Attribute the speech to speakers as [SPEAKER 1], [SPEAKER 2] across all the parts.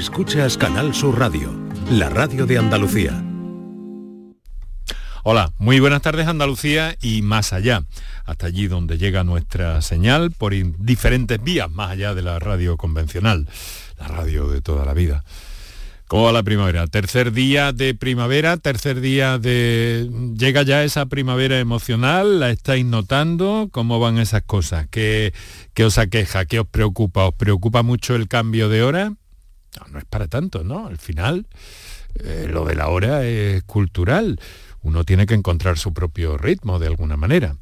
[SPEAKER 1] Escuchas Canal Sur Radio, la radio de Andalucía.
[SPEAKER 2] Hola, muy buenas tardes Andalucía y más allá, hasta allí donde llega nuestra señal por diferentes vías, más allá de la radio convencional, la radio de toda la vida. ¿Cómo va la primavera? Tercer día de primavera, tercer día de... ¿Llega ya esa primavera emocional? ¿La estáis notando? ¿Cómo van esas cosas? ¿Qué, qué os aqueja? ¿Qué os preocupa? ¿Os preocupa mucho el cambio de hora? No, no es para tanto, ¿no? Al final, eh, lo de la hora es cultural. Uno tiene que encontrar su propio ritmo de alguna manera.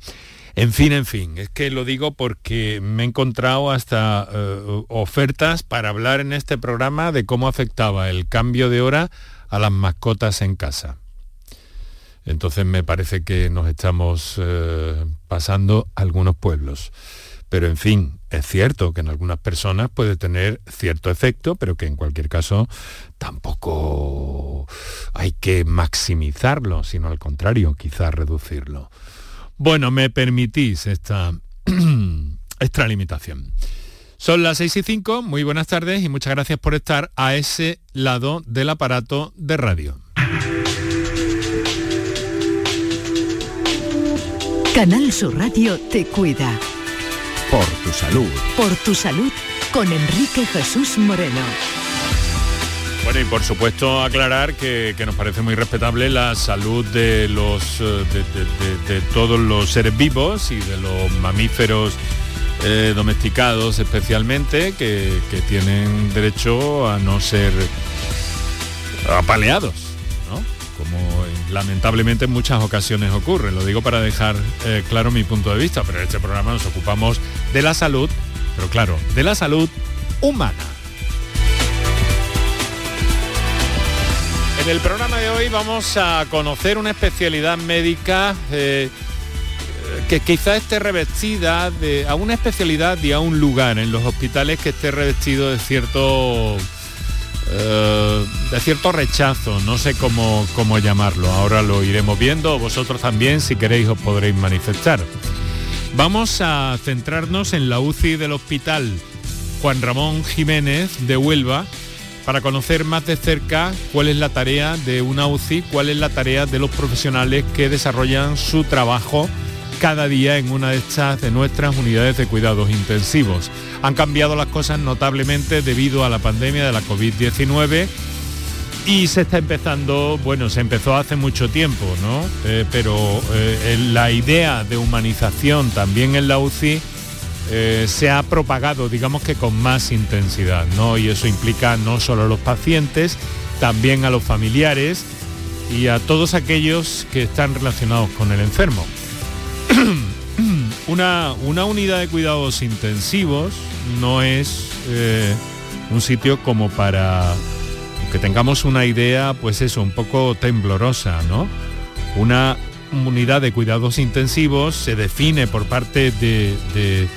[SPEAKER 2] En fin, en fin, es que lo digo porque me he encontrado hasta eh, ofertas para hablar en este programa de cómo afectaba el cambio de hora a las mascotas en casa. Entonces me parece que nos estamos eh, pasando algunos pueblos. Pero en fin, es cierto que en algunas personas puede tener cierto efecto, pero que en cualquier caso tampoco hay que maximizarlo, sino al contrario, quizás reducirlo. Bueno, me permitís esta extralimitación. Son las 6 y 5, muy buenas tardes y muchas gracias por estar a ese lado del aparato de radio.
[SPEAKER 3] Canal Sur Radio te cuida.
[SPEAKER 1] Por tu salud.
[SPEAKER 3] Por tu salud con Enrique Jesús Moreno.
[SPEAKER 2] Bueno, y por supuesto aclarar que, nos parece muy respetable la salud de, los, eh, de, todos los seres vivos y de los mamíferos eh, domesticados especialmente, que, tienen derecho a no ser apaleados. Como lamentablemente en muchas ocasiones ocurre. Lo digo para dejar eh, claro mi punto de vista, pero en este programa nos ocupamos de la salud, pero claro, de la salud humana. En el programa de hoy vamos a conocer una especialidad médica eh, que quizá esté revestida de, a una especialidad y a un lugar en los hospitales que esté revestido de cierto eh, de cierto rechazo, no sé cómo, cómo llamarlo, ahora lo iremos viendo, vosotros también si queréis os podréis manifestar. Vamos a centrarnos en la UCI del hospital Juan Ramón Jiménez de Huelva, para conocer más de cerca cuál es la tarea de una UCI, cuál es la tarea de los profesionales que desarrollan su trabajo cada día en una de estas de nuestras unidades de cuidados intensivos. Han cambiado las cosas notablemente debido a la pandemia de la COVID-19 y se está empezando, bueno, se empezó hace mucho tiempo, ¿no? Eh, pero eh, la idea de humanización también en la UCI eh, se ha propagado, digamos que con más intensidad, ¿no? Y eso implica no solo a los pacientes, también a los familiares y a todos aquellos que están relacionados con el enfermo. una, una, unidad de cuidados intensivos no es eh, un sitio como para que tengamos una idea, pues eso, un poco temblorosa, ¿no? Una unidad de cuidados intensivos se define por parte de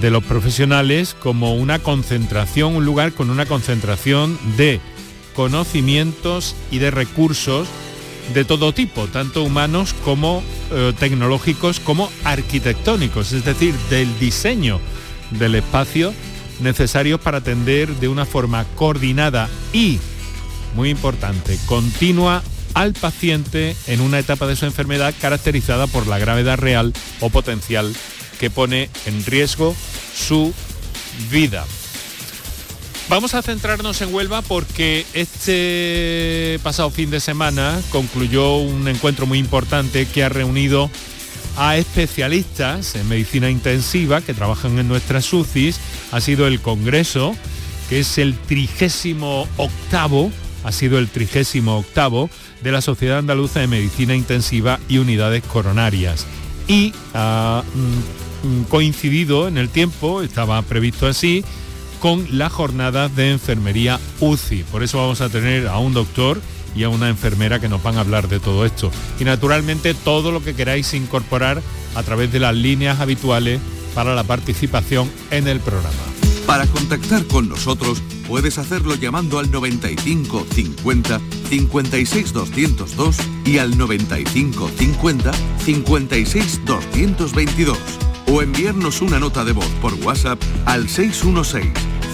[SPEAKER 2] de los profesionales como una concentración, un lugar con una concentración de conocimientos y de recursos de todo tipo, tanto humanos como eh, tecnológicos como arquitectónicos, es decir, del diseño del espacio necesarios para atender de una forma coordinada y, muy importante, continua al paciente en una etapa de su enfermedad caracterizada por la gravedad real o potencial que pone en riesgo su vida. Vamos a centrarnos en Huelva porque este pasado fin de semana concluyó un encuentro muy importante que ha reunido a especialistas en medicina intensiva que trabajan en nuestras UCIs. Ha sido el Congreso, que es el trigésimo octavo, ha sido el trigésimo octavo de la Sociedad Andaluza de Medicina Intensiva y Unidades Coronarias. Y ah, mm, Mm, coincidido en el tiempo, estaba previsto así, con la jornada de enfermería UCI. Por eso vamos a tener a un doctor y a una enfermera que nos van a hablar de todo esto. Y naturalmente todo lo que queráis incorporar a través de las líneas habituales para la participación en el programa.
[SPEAKER 4] Para contactar con nosotros puedes hacerlo llamando al 95 50 56 202 y al 95 50 56 222 o enviarnos una nota de voz por WhatsApp al 616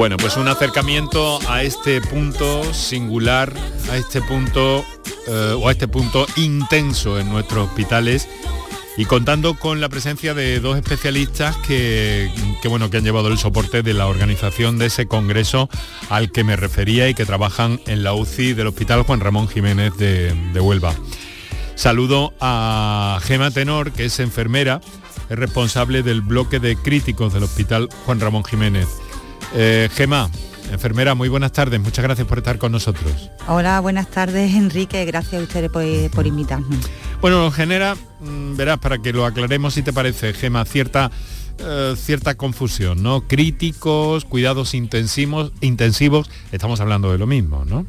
[SPEAKER 2] Bueno, pues un acercamiento a este punto singular, a este punto eh, o a este punto intenso en nuestros hospitales y contando con la presencia de dos especialistas que, bueno, que han llevado el soporte de la organización de ese congreso al que me refería y que trabajan en la UCI del Hospital Juan Ramón Jiménez de, Huelva. Saludo a Gema Tenor, que es enfermera, es responsable del bloque de críticos del Hospital Juan Ramón Jiménez. Eh, Gema, enfermera, muy buenas tardes, muchas gracias por estar con nosotros.
[SPEAKER 5] Hola, buenas tardes Enrique, gracias a ustedes por, por invitarme.
[SPEAKER 2] Bueno, nos genera, mm, verás, para que lo aclaremos si te parece, Gema, cierta, eh, cierta confusión, ¿no? Críticos, cuidados intensivos, intensivos, estamos hablando de lo mismo, ¿no?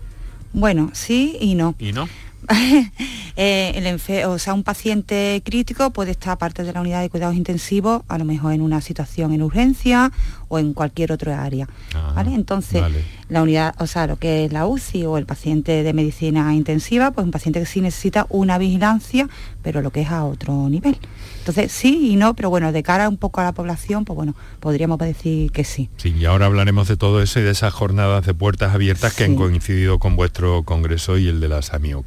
[SPEAKER 5] Bueno, sí y no.
[SPEAKER 2] ¿Y no?
[SPEAKER 5] Eh, el o sea, un paciente crítico puede estar aparte de la unidad de cuidados intensivos, a lo mejor en una situación en urgencia o en cualquier otra área. Ah, Entonces, la unidad, o sea, lo que es la UCI o el paciente de medicina intensiva, pues un paciente que sí necesita una vigilancia, pero lo que es a otro nivel. Entonces, sí y no, pero bueno, de cara un poco a la población, pues bueno, podríamos decir que sí.
[SPEAKER 2] Sí, y ahora hablaremos de todo eso y de esas jornadas de puertas abiertas que han coincidido con vuestro congreso y el de la SAMIUC.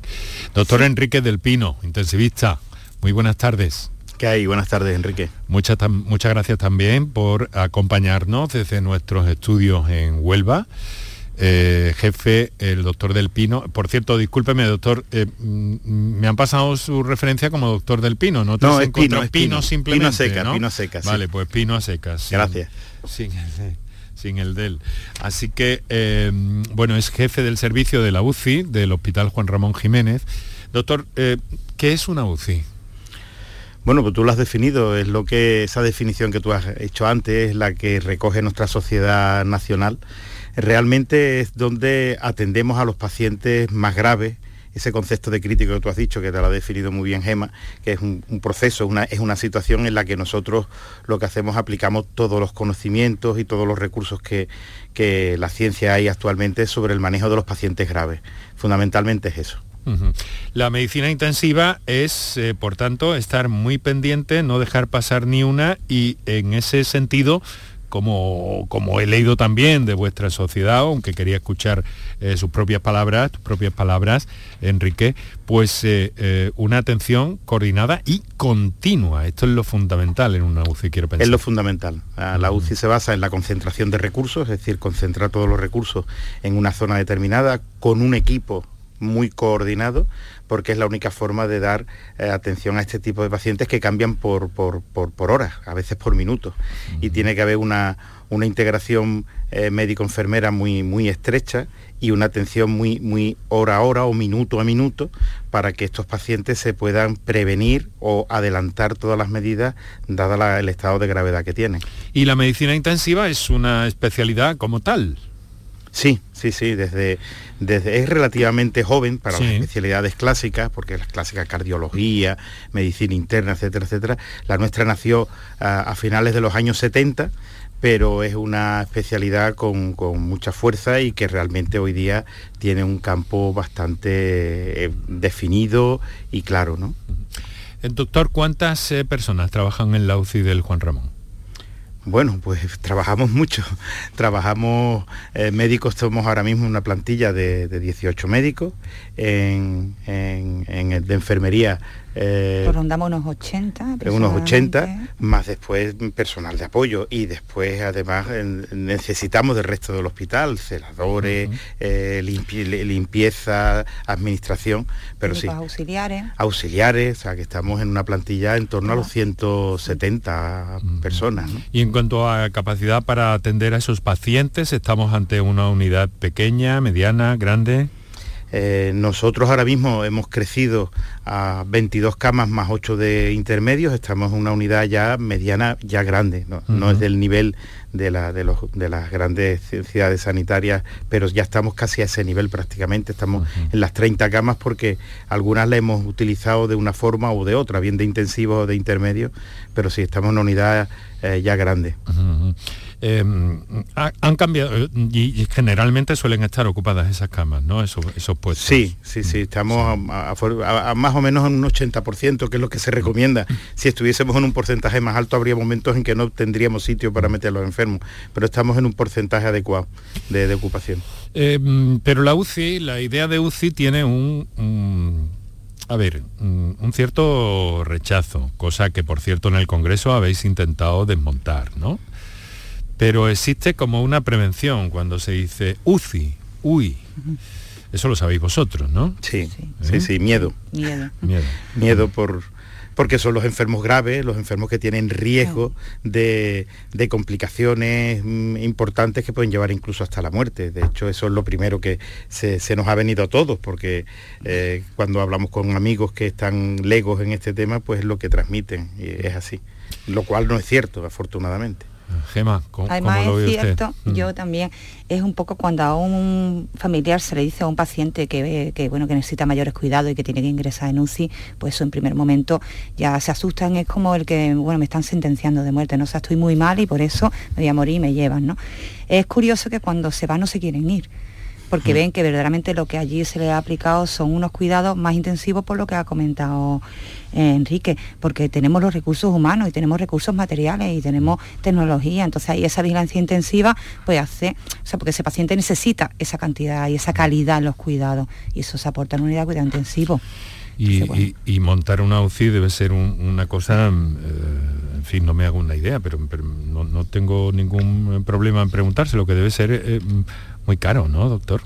[SPEAKER 2] Doctor Enrique del Pino, intensivista, muy buenas tardes.
[SPEAKER 6] ¿Qué hay? Buenas tardes, Enrique.
[SPEAKER 2] Muchas, muchas gracias también por acompañarnos desde nuestros estudios en Huelva. Eh, jefe, el doctor Del Pino. Por cierto, discúlpeme, doctor, eh, mm, me han pasado su referencia como doctor Del Pino, ¿no?
[SPEAKER 6] No, es Pino, es
[SPEAKER 2] Pino, simplemente.
[SPEAKER 6] Pino seca, Pino seca.
[SPEAKER 2] Vale, pues Pino a secas.
[SPEAKER 6] Gracias.
[SPEAKER 2] Sin, el, sin el del. Así que, eh, bueno, es jefe del servicio de la UCI del Hospital Juan Ramón Jiménez. Doctor, ¿qué es una UCI?
[SPEAKER 6] Bueno, pues tú lo has definido, es lo que esa definición que tú has hecho antes es la que recoge nuestra sociedad nacional. Realmente es donde atendemos a los pacientes más graves, ese concepto de crítico que tú has dicho, que te lo ha definido muy bien Gema, que es un, proceso, es una situación en la que nosotros lo que hacemos aplicamos todos los conocimientos y todos los recursos que, que la ciencia hay actualmente sobre el manejo de los pacientes graves. Fundamentalmente es eso.
[SPEAKER 2] La medicina intensiva es, eh, por tanto, estar muy pendiente, no dejar pasar ni una y en ese sentido, como, como he leído también de vuestra sociedad, aunque quería escuchar eh, sus propias palabras, tus propias palabras, Enrique, pues eh, una atención coordinada y continua. Esto es lo fundamental en una UCI, quiero pensar.
[SPEAKER 6] Es lo fundamental. Ah, la UCI se basa en la concentración de recursos, es decir, concentrar todos los recursos en una zona determinada con un equipo muy coordinado porque es la única forma de dar eh, atención a este tipo de pacientes que cambian por, por, horas, a veces por minutos. Y tiene que haber una, una integración eh, médico-enfermera muy, muy estrecha y una atención muy, muy hora a hora o minuto a minuto para que estos pacientes se puedan prevenir o adelantar todas las medidas dada el estado de gravedad que tienen.
[SPEAKER 2] ¿Y la medicina intensiva es una especialidad como tal?
[SPEAKER 6] Sí, sí, sí, desde, desde es relativamente joven para las especialidades clásicas, porque las clásicas cardiología, medicina interna, etcétera, etcétera. La nuestra nació a, finales de los años 70, pero es una especialidad con, mucha fuerza y que realmente hoy día tiene un campo bastante eh, definido y claro, ¿no?
[SPEAKER 2] El doctor, ¿cuántas eh, personas trabajan en la UCI del Juan Ramón?
[SPEAKER 6] Bueno, pues trabajamos mucho. Trabajamos eh, médicos, somos ahora mismo una plantilla de, 18 médicos. En, en, de enfermería
[SPEAKER 5] eh, pues rondamos unos 80.
[SPEAKER 6] Unos 80, más después personal de apoyo y después además necesitamos del resto del hospital, celadores, eh, limpieza, administración, pero sí.
[SPEAKER 5] auxiliares.
[SPEAKER 6] Auxiliares, o sea que estamos en una plantilla en torno a los 170 personas.
[SPEAKER 2] Y en cuanto a capacidad para atender a esos pacientes, estamos ante una unidad pequeña, mediana, grande.
[SPEAKER 6] Eh, nosotros ahora mismo hemos crecido a 22 camas más 8 de intermedios, estamos en una unidad ya mediana, ya grande, no, es del nivel de, la, de, los, de, las grandes ciudades sanitarias, pero ya estamos casi a ese nivel prácticamente, estamos en las 30 camas porque algunas las hemos utilizado de una forma o de otra, bien de intensivo o de intermedio, pero sí estamos en una unidad eh, ya grande.
[SPEAKER 2] Em, han cambiado y, generalmente suelen estar ocupadas esas camas, ¿no? Esos, esos puestos.
[SPEAKER 6] Sí, sí, sí, estamos A, más o menos en un 80%, que es lo que se recomienda. Si estuviésemos en un porcentaje más alto, habría momentos en que no tendríamos sitio para meter a los enfermos, pero estamos en un porcentaje adecuado de, ocupación.
[SPEAKER 2] Em, pero la UCI, la idea de UCI tiene un, a ver, un cierto rechazo, cosa que por cierto en el Congreso habéis intentado desmontar, ¿no? Pero existe como una prevención cuando se dice UCI, UI. Eso lo sabéis vosotros, ¿no?
[SPEAKER 6] Sí, sí, sí, miedo.
[SPEAKER 5] Miedo.
[SPEAKER 6] Miedo. por, porque son los enfermos graves, los enfermos que tienen riesgo de, complicaciones mm, importantes que pueden llevar incluso hasta la muerte. De hecho, eso es lo primero que se, nos ha venido a todos, porque eh, cuando hablamos con amigos que están legos en este tema, pues es lo que transmiten, y es así. Lo cual no es cierto, afortunadamente.
[SPEAKER 2] Gema,
[SPEAKER 5] ¿cómo, Además es cierto, mm. yo también, es un poco cuando a un familiar se le dice a un paciente que, que, bueno, que necesita mayores cuidados y que tiene que ingresar en UCI, pues eso en primer momento ya se asustan, es como el que, bueno, me están sentenciando de muerte, ¿no? O sea, estoy muy mal y por eso me voy a morir y me llevan, ¿no? Es curioso que cuando se va no se quieren ir porque ven que verdaderamente lo que allí se le ha aplicado son unos cuidados más intensivos por lo que ha comentado eh, Enrique, porque tenemos los recursos humanos y tenemos recursos materiales y tenemos tecnología, entonces ahí esa vigilancia intensiva pues hace, o sea, porque ese paciente necesita esa cantidad y esa calidad en los cuidados y eso se aporta en unidad de cuidado intensivo.
[SPEAKER 2] Y, montar una UCI debe ser una cosa, eh, en fin, no me hago una idea, pero, no, tengo ningún problema en preguntarse, lo que debe ser eh, muy caro, ¿no, doctor?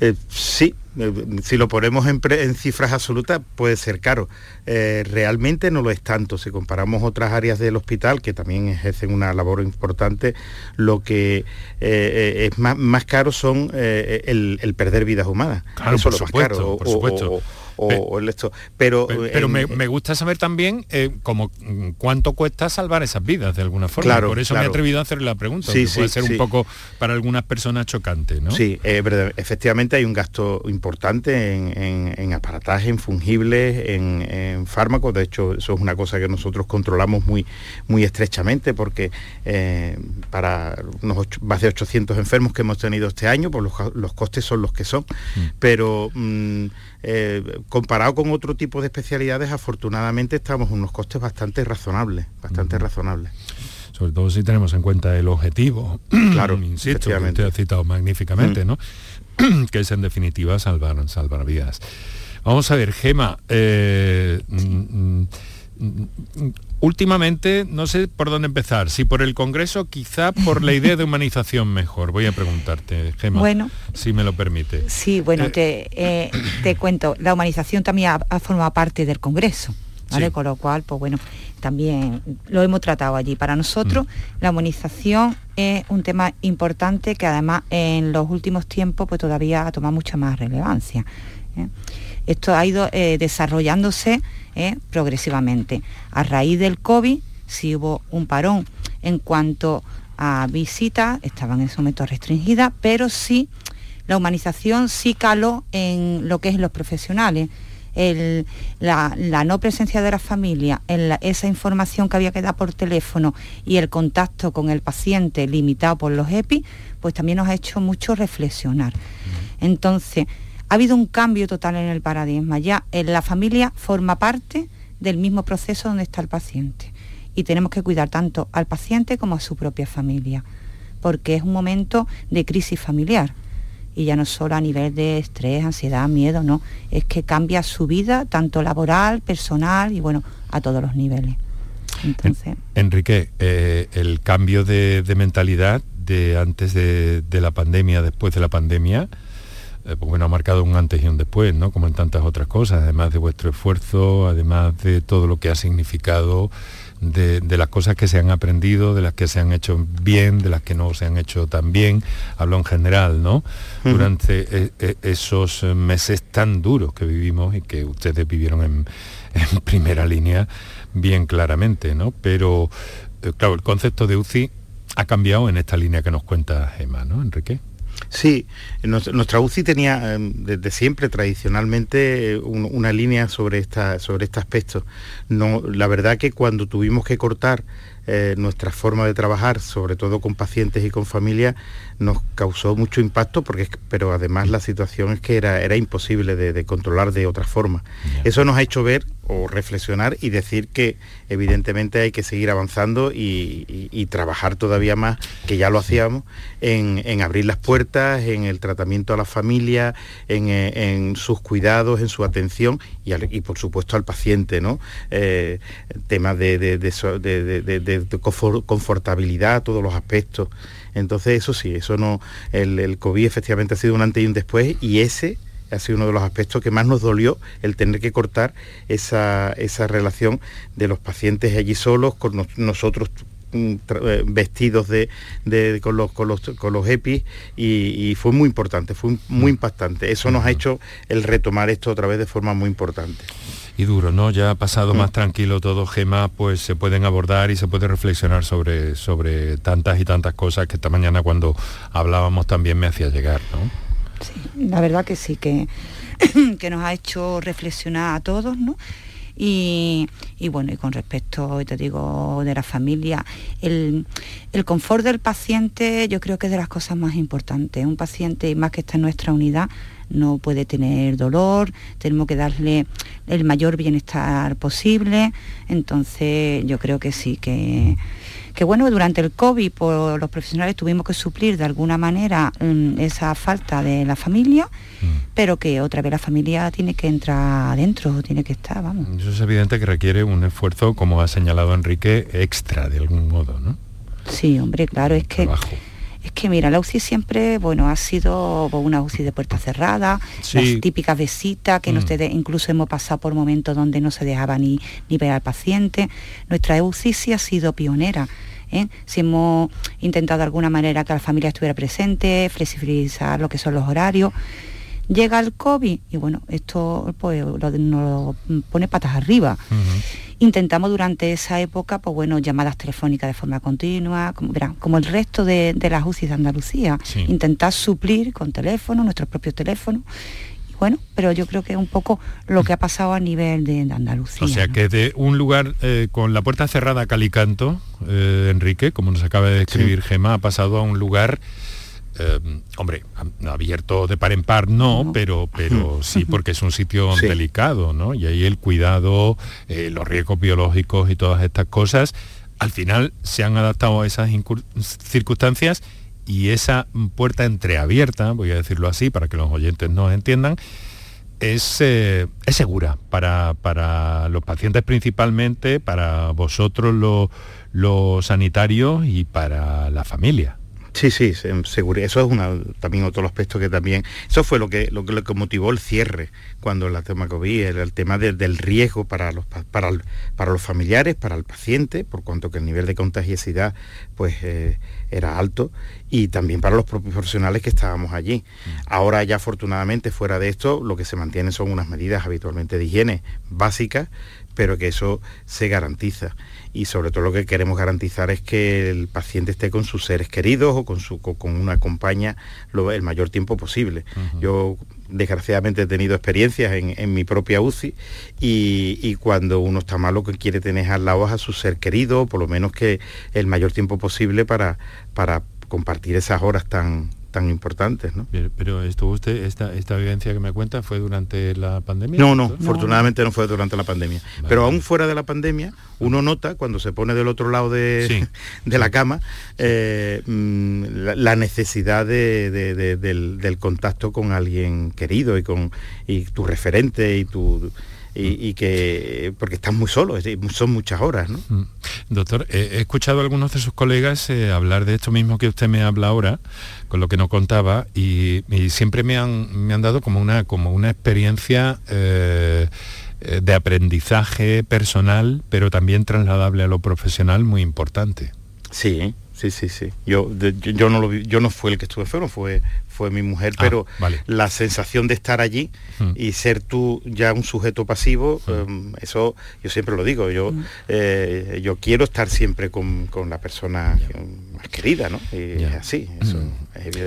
[SPEAKER 6] Eh, sí, eh, si lo ponemos en, cifras absolutas puede ser caro. Eh, realmente no lo es tanto. Si comparamos otras áreas del hospital que también ejercen una labor importante, lo que es más, caro son el, perder vidas humanas.
[SPEAKER 2] Claro, Eso por lo más caro. Por supuesto
[SPEAKER 6] o, el esto. Pero,
[SPEAKER 2] pero, me, gusta saber también eh, como mm, cuánto cuesta salvar esas vidas de alguna forma.
[SPEAKER 6] Claro,
[SPEAKER 2] Por eso me he atrevido a hacer la pregunta, sí, puede ser un poco para algunas personas chocante, ¿no?
[SPEAKER 6] Sí, efectivamente hay un gasto importante en, aparataje, en fungibles, en, fármacos. De hecho, eso es una cosa que nosotros controlamos muy, muy estrechamente porque eh, para unos más de 800 enfermos que hemos tenido este año, pues los, costes son los que son. Mm. Pero mm, eh, comparado con otro tipo de especialidades, afortunadamente estamos en unos costes bastante razonables, bastante razonables.
[SPEAKER 2] Sobre todo si tenemos en cuenta el objetivo,
[SPEAKER 6] claro,
[SPEAKER 2] insisto, que usted ha citado magníficamente, ¿no? que es en definitiva salvar, salvar vidas. Vamos a ver, Gema, eh, mm, mm, Últimamente, no sé por dónde empezar, si por el Congreso, quizá por la idea de humanización mejor. Voy a preguntarte, Gemma, bueno, si me lo permite.
[SPEAKER 5] Sí, bueno, eh, te, eh, te, cuento, la humanización también ha, formado parte del Congreso, ¿vale? Con lo cual, pues bueno, también lo hemos tratado allí. Para nosotros, mm. la humanización es un tema importante que además en los últimos tiempos pues todavía ha tomado mucha más relevancia. ¿eh? Esto ha ido desarrollándose ¿eh? progresivamente. A raíz del COVID sí hubo un parón en cuanto a visitas, estaban en ese momento restringidas, pero sí la humanización sí caló en lo que es los profesionales. la, no presencia de la familia, en esa información que había que dar por teléfono y el contacto con el paciente limitado por los EPI, pues también nos ha hecho mucho reflexionar. Entonces, ha habido un cambio total en el paradigma. Ya en la familia forma parte del mismo proceso donde está el paciente. Y tenemos que cuidar tanto al paciente como a su propia familia, porque es un momento de crisis familiar. Y ya no solo a nivel de estrés, ansiedad, miedo, no. Es que cambia su vida, tanto laboral, personal y bueno, a todos los niveles.
[SPEAKER 2] Entonces... Enrique, eh, el cambio de, mentalidad de antes de la pandemia, después de la pandemia, eh, pues bueno, ha marcado un antes y un después, ¿no? Como en tantas otras cosas, además de vuestro esfuerzo, además de todo lo que ha significado de, las cosas que se han aprendido, de las que se han hecho bien, de las que no se han hecho tan bien, hablo en general, ¿no? Durante e, e, esos meses tan duros que vivimos y que ustedes vivieron en, primera línea bien claramente, ¿no? Pero, eh, claro, el concepto de UCI ha cambiado en esta línea que nos cuenta Gemma, ¿no, Enrique?
[SPEAKER 6] Sí, nuestra UCI tenía em, desde siempre tradicionalmente una línea sobre, sobre este aspecto. No, la verdad que cuando tuvimos que cortar eh, nuestra forma de trabajar, sobre todo con pacientes y con familias, nos causó mucho impacto, porque, pero además la situación es que era, era imposible de, controlar de otra forma. Eso nos ha hecho ver o reflexionar y decir que evidentemente hay que seguir avanzando y, trabajar todavía más, que ya lo hacíamos, en, abrir las puertas, en el tratamiento a la familia, en, sus cuidados, en su atención y, por supuesto al paciente, ¿no? Eh, temas de, de confortabilidad, todos los aspectos. Entonces eso sí, eso no, el, el COVID efectivamente ha sido un antes y un después y ese ha sido uno de los aspectos que más nos dolió el tener que cortar esa, relación de los pacientes allí solos con nosotros mm, eh, vestidos de, con, los, con, los, con los EPIs y, fue muy importante, fue muy impactante. Eso nos ha hecho el retomar esto otra vez de forma muy importante.
[SPEAKER 2] Y duro, ¿no? Ya ha pasado más tranquilo todo, Gema, pues se pueden abordar y se puede reflexionar sobre, sobre tantas y tantas cosas que esta mañana cuando hablábamos también me hacía llegar, ¿no?
[SPEAKER 5] Sí, la verdad que sí, que, que nos ha hecho reflexionar a todos, ¿no? Y, bueno, y con respecto, te digo, de la familia, el, confort del paciente yo creo que es de las cosas más importantes. Un paciente, más que está en nuestra unidad, no puede tener dolor, tenemos que darle el mayor bienestar posible. Entonces yo creo que sí, que que bueno, durante el COVID por los profesionales tuvimos que suplir de alguna manera mm, esa falta de la familia, mm. pero que otra vez la familia tiene que entrar adentro, tiene que estar, vamos.
[SPEAKER 2] Eso es evidente que requiere un esfuerzo, como ha señalado Enrique, extra de algún modo, ¿no?
[SPEAKER 5] Sí, hombre, claro, es que... que mira, la UCI siempre, bueno, ha sido una UCI de puerta cerrada, las típicas visitas que mm. ustedes incluso hemos pasado por momentos donde no se dejaba ni, ni ver al paciente. Nuestra UCI sí ha sido pionera ¿eh? si hemos intentado de alguna manera que la familia estuviera presente, flexibilizar lo que son los horarios. Llega el COVID y bueno, esto pues nos pone patas arriba. Intentamos durante esa época, pues bueno, llamadas telefónicas de forma continua, como, como el resto de, las UCI de Andalucía, intentar suplir con teléfono, nuestros propios teléfonos. Bueno, pero yo creo que es un poco lo que ha pasado a nivel de, Andalucía.
[SPEAKER 2] O sea, que de un lugar eh, con la puerta cerrada a Calicanto, eh, Enrique, como nos acaba de describir Gema, ha pasado a un lugar... Eh, hombre, abierto de par en par no, pero, pero sí porque es un sitio delicado, ¿no? Y ahí el cuidado, los riesgos biológicos y todas estas cosas, al final se han adaptado a esas circunstancias y esa puerta entreabierta, voy a decirlo así para que los oyentes nos entiendan, es, eh, es segura para, para, los pacientes principalmente, para vosotros los sanitarios y para la familia.
[SPEAKER 6] Sí, sí, seguro. Eso es una, también otro aspecto que también, eso fue lo que, lo, que motivó el cierre cuando la tema COVID, era el tema del riesgo para los, para, para, los familiares, para el paciente, por cuanto que el nivel de contagiosidad pues, eh, era alto, y también para los propios profesionales que estábamos allí. Mm. Ahora ya afortunadamente fuera de esto, lo que se mantiene son unas medidas habitualmente de higiene básicas, pero que eso se garantiza. Y sobre todo lo que queremos garantizar es que el paciente esté con sus seres queridos o con, su, con una compañía lo, el mayor tiempo posible. Yo desgraciadamente he tenido experiencias en, mi propia UCI y, cuando uno está malo que quiere tener al lado a su ser querido, por lo menos que el mayor tiempo posible para, para compartir esas horas tan, tan importantes. ¿no?
[SPEAKER 2] Pero, estuvo usted, esta, esta vivencia que me cuenta fue durante la pandemia.
[SPEAKER 6] No, no, afortunadamente no. fue durante la pandemia. Pero aún fuera de la pandemia, uno nota cuando se pone del otro lado de, de la cama eh, mm, la, necesidad del, contacto con alguien querido y con y tu referente y tu y, que porque están muy solos, son muchas horas. ¿no? Mm.
[SPEAKER 2] Doctor, he escuchado a algunos de sus colegas eh, hablar de esto mismo que usted me habla ahora, con lo que no contaba, y, siempre me han, me han dado como una, como una experiencia eh, eh, de aprendizaje personal, pero también trasladable a lo profesional muy importante.
[SPEAKER 6] Sí, sí, sí, sí. Yo, yo, no lo yo no fue el que estuve enfermo, fue fue mi mujer, ah, pero la sensación de estar allí hmm. y ser tú ya un sujeto pasivo, hmm. em, eso yo siempre lo digo, yo, hmm. eh, yo quiero estar siempre con, la persona más querida, ¿no? Y es así.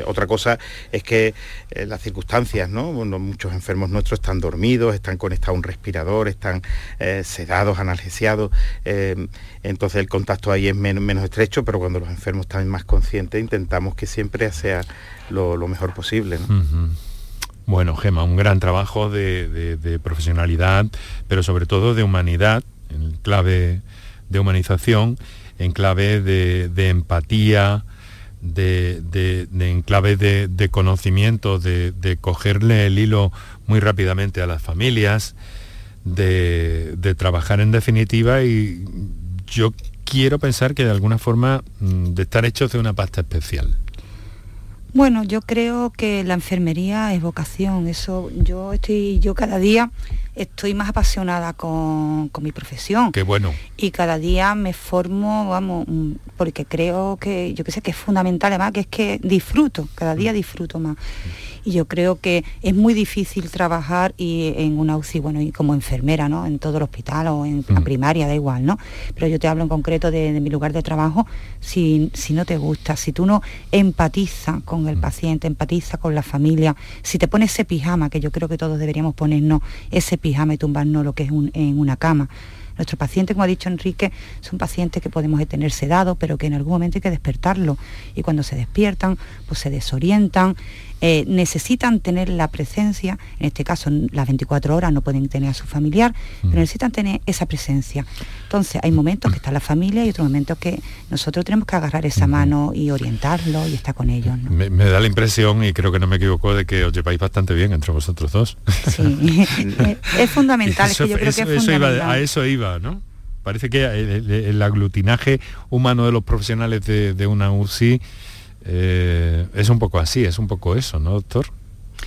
[SPEAKER 6] otra cosa es que eh, las circunstancias, ¿no? muchos enfermos nuestros están dormidos, están conectados a un respirador, están eh, sedados, analgesiados, em, entonces el contacto ahí es menos estrecho, pero cuando los enfermos están más conscientes intentamos que siempre sea lo, mejor posible.
[SPEAKER 2] Bueno, Gema, un gran trabajo de, profesionalidad, pero sobre todo de humanidad, en clave de humanización, en clave de, empatía, de, en clave de, conocimiento, de, cogerle el hilo muy rápidamente a las familias, de, trabajar en definitiva y yo quiero pensar que de alguna forma mm, de estar hechos de una pasta especial.
[SPEAKER 5] Bueno, yo creo que la enfermería es vocación. Eso yo estoy, yo cada día estoy más apasionada con, mi profesión.
[SPEAKER 2] Qué bueno.
[SPEAKER 5] Y cada día me formo, vamos, mm, porque creo que, yo que sé que es fundamental además, que es que disfruto, cada día disfruto más y yo creo que es muy difícil trabajar y en una UCI, bueno, y como enfermera, ¿no? En todo el hospital o en la mm. primaria, da igual, ¿no? Pero yo te hablo en concreto de, mi lugar de trabajo, si, si, no te gusta, si tú no empatizas con el mm. paciente, empatizas con la familia, si te pones ese pijama, que yo creo que todos deberíamos ponernos ese pijama y tumbarnos lo que es en una cama, Nuestros pacientes, como ha dicho Enrique, son pacientes que podemos tener sedado, pero que en algún momento hay que despertarlo. Y cuando se despiertan, pues se desorientan, eh, necesitan tener la presencia, en este caso las 24 horas no pueden tener a su familiar, pero mm. necesitan tener esa presencia. Entonces hay momentos que está la familia y otros momentos que nosotros tenemos que agarrar esa mano y orientarlo y estar con ellos.
[SPEAKER 2] Me, da la impresión, y creo que no me equivoco, de que os lleváis bastante bien entre vosotros dos.
[SPEAKER 5] Sí, es fundamental, yo creo que es
[SPEAKER 2] a eso iba, ¿no? Parece que el, aglutinaje humano de los profesionales de, de una UCI eh, es un poco así, es un poco eso, ¿no, doctor?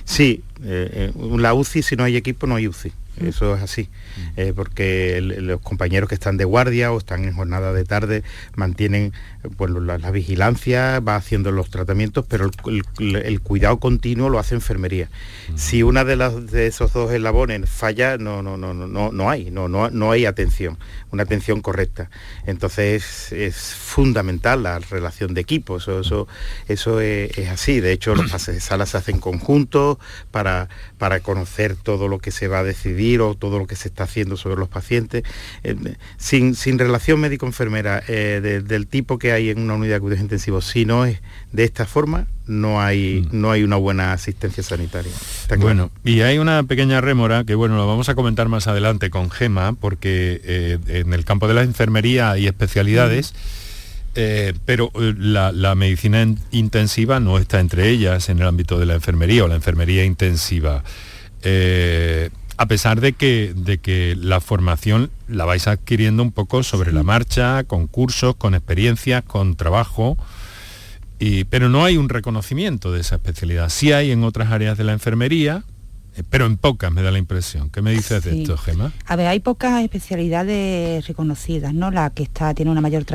[SPEAKER 6] Sí, eh, eh, la UCI si no hay equipo no hay UCI. Eso es así, eh, porque los compañeros que están de guardia o están en jornada de tarde mantienen pues, la, vigilancia, va haciendo los tratamientos, pero el, cuidado continuo lo hace enfermería. Si una de, las, de esos dos eslabones falla, no, no, no, no, no hay, no, no, no hay atención, una atención correcta. Entonces es, fundamental la relación de equipo, eso, eso, eso es, es, así. De hecho, los pases de sala se hacen conjuntos para, para conocer todo lo que se va a decidir o todo lo que se está haciendo sobre los pacientes. Eh, sin, relación médico-enfermera eh, del tipo que hay en una unidad de cuidados intensivos, si no es de esta forma, no hay, mm. no hay una buena asistencia sanitaria.
[SPEAKER 2] Bueno, y hay una pequeña rémora que bueno, lo vamos a comentar más adelante con Gema, porque eh, en el campo de la enfermería hay especialidades. pero la, la, medicina intensiva no está entre ellas en el ámbito de la enfermería o la enfermería intensiva a pesar de que, de que la formación la vais adquiriendo un poco sobre la marcha, con cursos, con experiencias, con trabajo, y, pero no hay un reconocimiento de esa especialidad. Sí hay en otras áreas de la enfermería, eh, pero en pocas me da la impresión. ¿Qué me dices de esto, Gemma?
[SPEAKER 5] A ver, hay pocas especialidades reconocidas, ¿no? La que está, tiene una mayor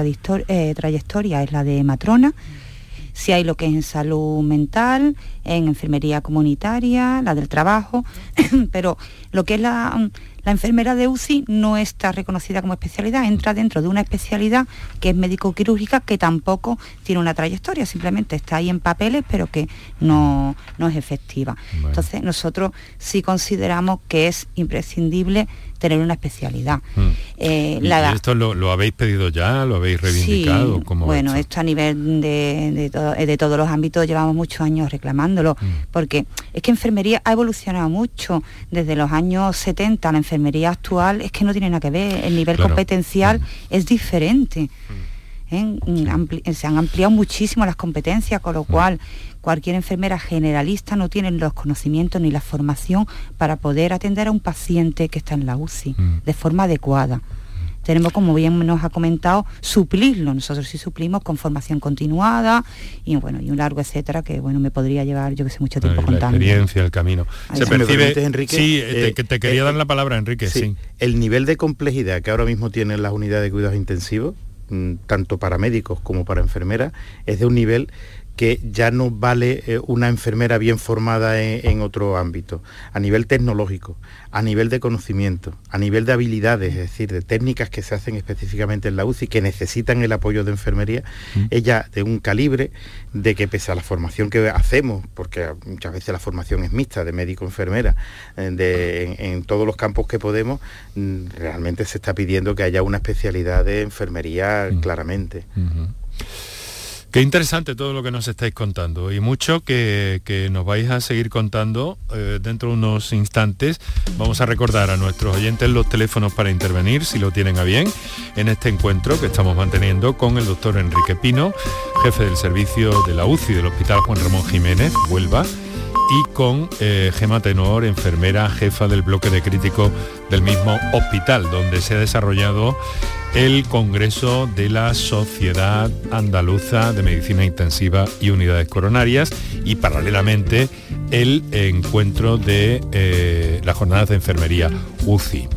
[SPEAKER 5] eh, trayectoria es la de matrona si hay lo que es en salud mental, en enfermería comunitaria, la del trabajo, pero lo que es la, la enfermera de UCI no está reconocida como especialidad, entra dentro de una especialidad que es médico-quirúrgica que tampoco tiene una trayectoria, simplemente está ahí en papeles pero que no, no es efectiva. Entonces nosotros sí consideramos que es imprescindible tener una especialidad.
[SPEAKER 2] Mm. Eh, esto lo, habéis pedido ya? ¿Lo habéis reivindicado?
[SPEAKER 5] Sí, bueno, esto? a nivel de, de, todos los ámbitos llevamos muchos años reclamándolo, mm. porque es que enfermería ha evolucionado mucho desde los años 70 la enfermería actual es que no tiene nada que ver, el nivel competencial mm. es diferente. ¿eh? se han ampliado muchísimo las competencias, con lo cual cualquier enfermera generalista no tiene los conocimientos ni la formación para poder atender a un paciente que está en la UCI mm. de forma adecuada. tenemos, como bien nos ha comentado, suplirlo. Nosotros sí suplimos con formación continuada y bueno, y un largo etcétera que bueno me podría llevar yo que sé mucho tiempo contando.
[SPEAKER 2] La experiencia, el camino. Se percibe, Enrique, sí, eh, te, te, quería dar la palabra, Enrique. Sí,
[SPEAKER 6] El nivel de complejidad que ahora mismo tienen las unidades de cuidados intensivos, mm, tanto para médicos como para enfermeras, es de un nivel que ya no vale eh, una enfermera bien formada en, otro ámbito, a nivel tecnológico, a nivel de conocimiento, a nivel de habilidades, es decir, de técnicas que se hacen específicamente en la UCI, que necesitan el apoyo de enfermería, mm. ella de un calibre de que pese a la formación que hacemos, porque muchas veces la formación es mixta de médico-enfermera, eh, en, todos los campos que podemos, mm, realmente se está pidiendo que haya una especialidad de enfermería mm. claramente.
[SPEAKER 2] Qué interesante todo lo que nos estáis contando y mucho que, nos vais a seguir contando eh, dentro de unos instantes. Vamos a recordar a nuestros oyentes los teléfonos para intervenir, si lo tienen a bien, en este encuentro que estamos manteniendo con el doctor Enrique Pino, jefe del servicio de la UCI del Hospital Juan Ramón Jiménez, Huelva, y con eh, Gema Tenor, enfermera jefa del bloque de crítico del mismo hospital, donde se ha desarrollado el Congreso de la Sociedad Andaluza de Medicina Intensiva y Unidades Coronarias y paralelamente el encuentro de eh, las jornadas de enfermería UCI.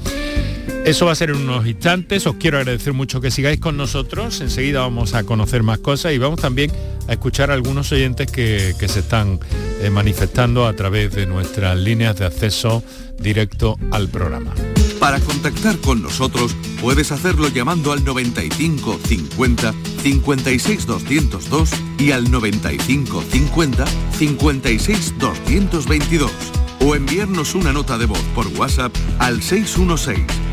[SPEAKER 2] Eso va a ser en unos instantes, os quiero agradecer mucho que sigáis con nosotros, enseguida vamos a conocer más cosas y vamos también a escuchar a algunos oyentes que, se están eh, manifestando a través de nuestras líneas de acceso directo al programa.
[SPEAKER 4] Para contactar con nosotros puedes hacerlo llamando al 95 50 56 202 y al 95 50 56 222 o enviarnos una nota de voz por WhatsApp al 616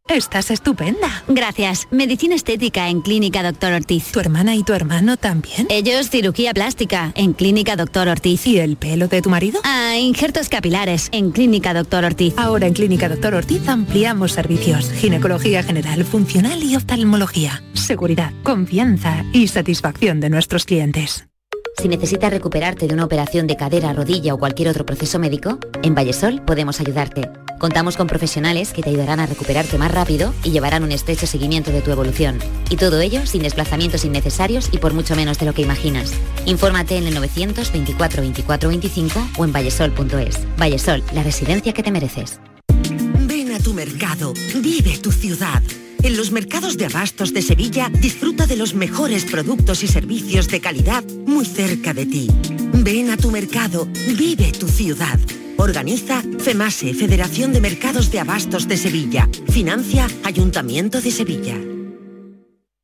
[SPEAKER 7] Estás estupenda.
[SPEAKER 8] Gracias. Medicina estética en Clínica Doctor Ortiz.
[SPEAKER 7] ¿Tu hermana y tu hermano también?
[SPEAKER 8] Ellos cirugía plástica en Clínica Doctor Ortiz.
[SPEAKER 7] ¿Y el pelo de tu marido?
[SPEAKER 8] Ah, injertos capilares en Clínica Doctor Ortiz.
[SPEAKER 7] Ahora en Clínica Doctor Ortiz ampliamos servicios. Ginecología general, funcional y oftalmología. Seguridad, confianza y satisfacción de nuestros clientes.
[SPEAKER 9] Si necesitas recuperarte de una operación de cadera, rodilla o cualquier otro proceso médico, en Vallesol podemos ayudarte. Contamos con profesionales que te ayudarán a recuperarte más rápido y llevarán un estrecho seguimiento de tu evolución. Y todo ello sin desplazamientos innecesarios y por mucho menos de lo que imaginas. Infórmate en el 924 24 25 o en vallesol.es. Vallesol, la residencia que te mereces.
[SPEAKER 10] Ven a tu mercado, vive tu ciudad. En los mercados de abastos de Sevilla disfruta de los mejores productos y servicios de calidad muy cerca de ti. Ven a tu mercado, vive tu ciudad. Organiza FEMASE, Federación de Mercados de Abastos de Sevilla. Financia Ayuntamiento de Sevilla.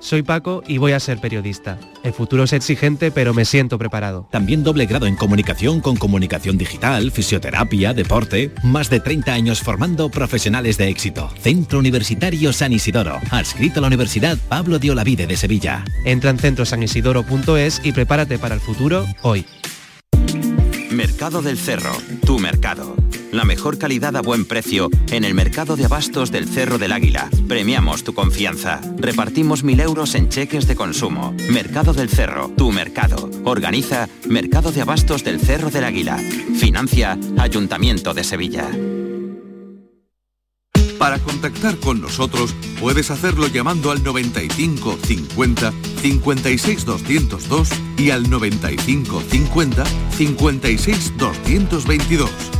[SPEAKER 11] Soy Paco y voy a ser periodista. El futuro es exigente, pero me siento preparado.
[SPEAKER 12] También doble grado en comunicación con comunicación digital, fisioterapia, deporte. Más de 30 años formando profesionales de éxito. Centro Universitario San Isidoro. Adscrito a la Universidad Pablo de Olavide de Sevilla.
[SPEAKER 11] Entra en centrosanisidoro.es y prepárate para el futuro hoy.
[SPEAKER 13] Mercado del Cerro, tu mercado. La mejor calidad a buen precio en el mercado de abastos del Cerro del Águila. Premiamos tu confianza. Repartimos mil euros en cheques de consumo. Mercado del Cerro, tu mercado. Organiza Mercado de Abastos del Cerro del Águila. Financia Ayuntamiento de Sevilla.
[SPEAKER 4] Para contactar con nosotros puedes hacerlo llamando al 95 50 56 202 y al 95 50 56 222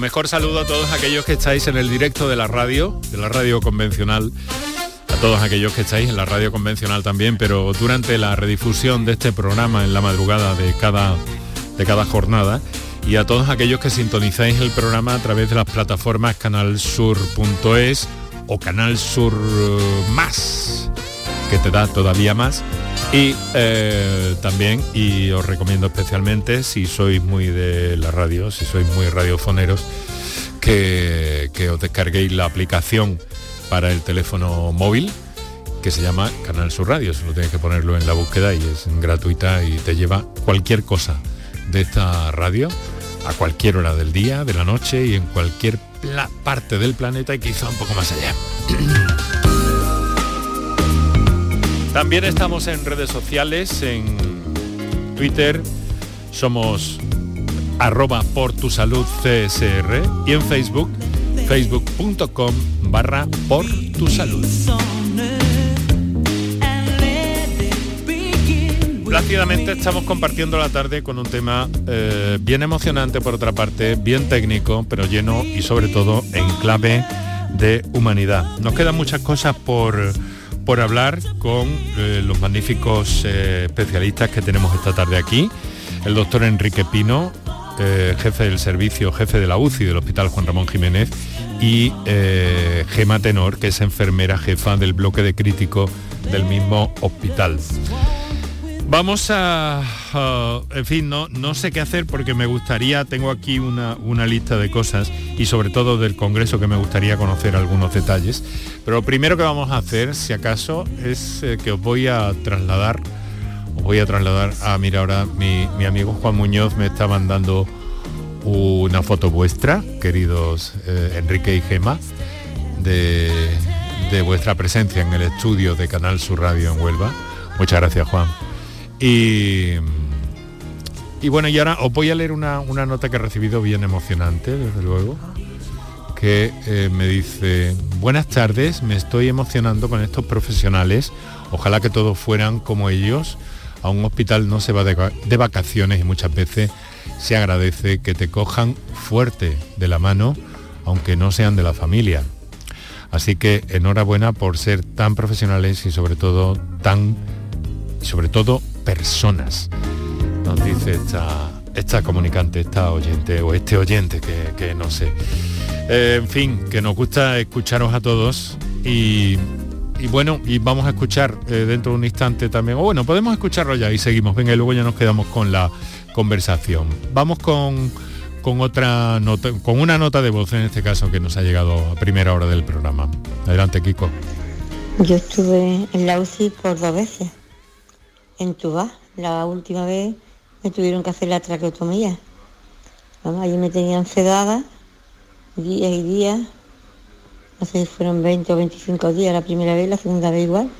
[SPEAKER 2] Mejor saludo a todos aquellos que estáis en el directo de la radio, de la radio convencional, a todos aquellos que estáis en la radio convencional también, pero durante la redifusión de este programa en la madrugada de cada, de cada jornada y a todos aquellos que sintonizáis el programa a través de las plataformas canalsur.es o Canal Sur Más, que te da todavía más. Y eh, también, y os recomiendo especialmente, si sois muy de la radio, si sois muy radiofoneros, que, que os descarguéis la aplicación para el teléfono móvil que se llama Canal Sur Radio. Solo tienes que ponerlo en la búsqueda y es gratuita y te lleva cualquier cosa de esta radio a cualquier hora del día, de la noche y en cualquier parte del planeta y quizá un poco más allá. También estamos en redes sociales, en Twitter, somos arroba por tu salud y en Facebook, facebook.com barra por tu salud. Plácidamente estamos compartiendo la tarde con un tema eh, bien emocionante por otra parte, bien técnico, pero lleno y sobre todo en clave de humanidad. Nos quedan muchas cosas por, por hablar con eh, los magníficos eh, especialistas que tenemos esta tarde aquí. El doctor Enrique Pino, jefe del servicio, jefe de la UCI del Hospital Juan Ramón Jiménez, y Gema Tenor, que es enfermera jefa del bloque de crítico del mismo hospital. Vamos a, en fin, no, no sé qué hacer porque me gustaría, tengo aquí una, una, lista de cosas y sobre todo del Congreso que me gustaría conocer algunos detalles. Pero lo primero que vamos a hacer, si acaso, es eh, que os voy a trasladar, os voy a trasladar a, mira ahora, mi, mi amigo Juan Muñoz me está mandando una foto vuestra, queridos eh, Enrique y Gema, de, de vuestra presencia en el estudio de Canal Sur Radio en Huelva. Muchas gracias, Juan. Y, y bueno, y ahora os voy a leer una, nota que he recibido bien emocionante, desde luego, que eh, me dice, buenas tardes, me estoy emocionando con estos profesionales, ojalá que todos fueran como ellos, a un hospital no se va de, de vacaciones y muchas veces se agradece que te cojan fuerte de la mano, aunque no sean de la familia. Así que enhorabuena por ser tan profesionales y sobre todo tan, sobre todo personas, nos dice esta, esta comunicante, esta oyente o este oyente que, no sé. Eh, en fin, que nos gusta escucharos a todos y, bueno, y vamos a escuchar eh, dentro de un instante también, o bueno, podemos escucharlo ya y seguimos, venga, y luego ya nos quedamos con la conversación. Vamos con, con otra nota, con una nota de voz en este caso que nos ha llegado a primera hora del programa. Adelante, Kiko.
[SPEAKER 14] Yo estuve en la UCI por dos veces en Tubá. La última vez me tuvieron que hacer la traqueotomía. Vamos, allí me tenían sedada días y días. No sé si fueron 20 o 25 días la primera vez, la segunda vez igual.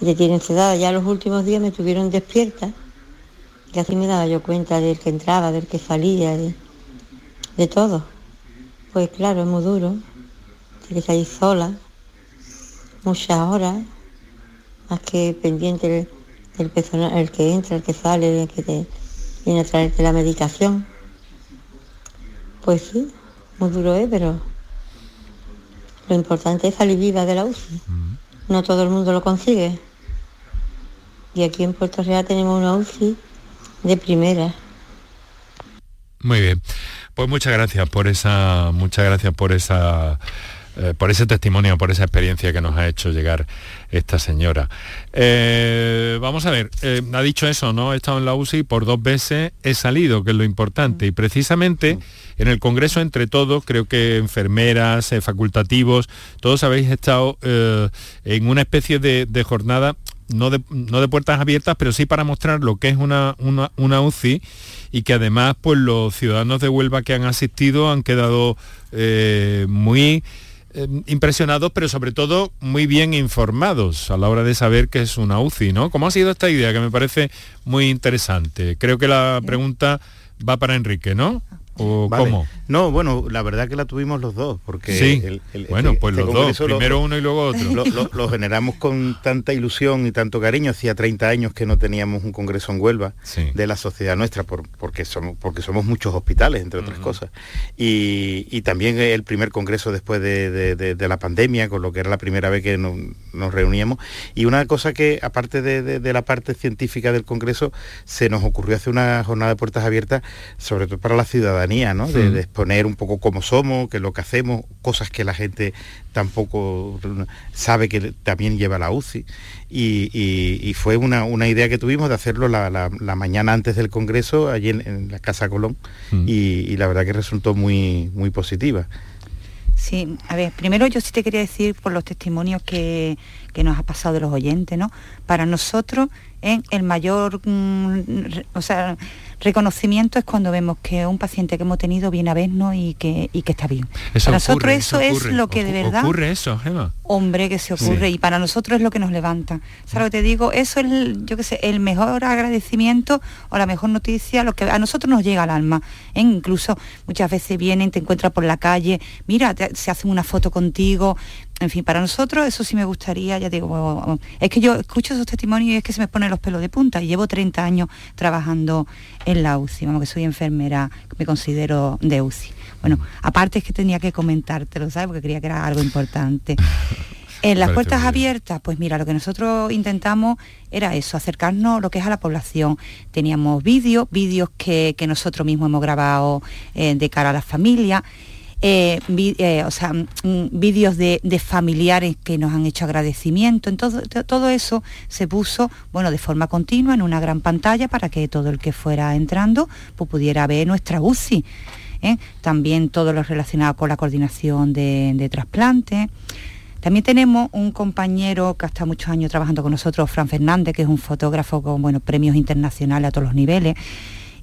[SPEAKER 14] Y te tienen sedada. Ya los últimos días me tuvieron despierta. Y así me daba yo cuenta del que entraba, del que salía, de, todo. Pues claro, es muy duro. Tienes que salir sola, muchas horas, más que pendiente el, personal, el que entra, el que sale, el que te viene a traerte la medicación. Pues sí, muy duro es, pero lo importante es salir viva de la UCI. No todo el mundo lo consigue. Y aquí en Puerto Real tenemos una UCI de primera.
[SPEAKER 2] Muy bien. Pues muchas gracias por esa, muchas gracias por esa eh, por ese testimonio, por esa experiencia que nos ha hecho llegar esta señora. Eh, vamos a ver, eh, ha dicho eso, ¿no? He estado en la UCI por dos veces, he salido, que es lo importante. Y precisamente en el Congreso, entre todos, creo que enfermeras, facultativos, todos habéis estado en una especie de, jornada no de, no de, puertas abiertas, pero sí para mostrar lo que es una, una, una, UCI y que además pues los ciudadanos de Huelva que han asistido han quedado muy eh, impresionados, pero sobre todo muy bien informados a la hora de saber que es una UCI, ¿no? ¿Cómo ha sido esta idea? Que me parece muy interesante. Creo que la pregunta va para Enrique, ¿no? O cómo?
[SPEAKER 6] No, bueno, la verdad que la tuvimos los dos, porque
[SPEAKER 2] sí. bueno, este, pues este los dos, primero uno y luego otro.
[SPEAKER 6] Lo, generamos con tanta ilusión y tanto cariño. Hacía 30 años que no teníamos un congreso en Huelva de la sociedad nuestra, por, porque somos porque somos muchos hospitales, entre otras cosas. Y, también el primer congreso después de, la pandemia, con lo que era la primera vez que nos, reuníamos. Y una cosa que, aparte de, la parte científica del congreso, se nos ocurrió hacer una jornada de puertas abiertas, sobre todo para la ciudadanía, ¿no? de, exponer un poco cómo somos, qué es lo que hacemos, cosas que la gente tampoco sabe que también lleva la UCI. Y, fue una, idea que tuvimos de hacerlo la, mañana antes del Congreso, allí en, la Casa Colón, mm. y, la verdad que resultó muy, muy positiva.
[SPEAKER 5] Sí, a ver, primero yo sí te quería decir por los testimonios que, que nos ha pasado de los oyentes, ¿no? Para nosotros, en el mayor, mm, o sea, reconocimiento es cuando vemos que un paciente que hemos tenido viene a vernos y que, y que está bien. para nosotros eso, es lo que de verdad...
[SPEAKER 2] Ocurre eso, Gemma.
[SPEAKER 5] Hombre, que se ocurre y para nosotros es lo que nos levanta. ¿Sabes lo que te digo? Eso es, yo qué sé, el mejor agradecimiento o la mejor noticia, lo que a nosotros nos llega al alma. ¿eh? Incluso muchas veces vienen, te encuentran por la calle, mira, se hacen una foto contigo, en fin, para nosotros eso sí me gustaría, ya digo, es que yo escucho esos testimonios y es que se me ponen los pelos de punta y llevo 30 años trabajando en la UCI, vamos que soy enfermera, me considero de UCI. Bueno, aparte es que tenía que comentártelo, ¿sabes? Porque creía que era algo importante. En las puertas abiertas, pues mira, lo que nosotros intentamos era eso, acercarnos lo que es a la población. Teníamos vídeos, vídeos que, nosotros mismos hemos grabado eh, de cara a la familia eh, eh, o sea, vídeos de, familiares que nos han hecho agradecimiento. Entonces, todo eso se puso, bueno, de forma continua en una gran pantalla para que todo el que fuera entrando pues, pudiera ver nuestra UCI. ¿eh? También todo lo relacionado con la coordinación de, de trasplantes. También tenemos un compañero que ha estado muchos años trabajando con nosotros, Fran Fernández, que es un fotógrafo con bueno, premios internacionales a todos los niveles.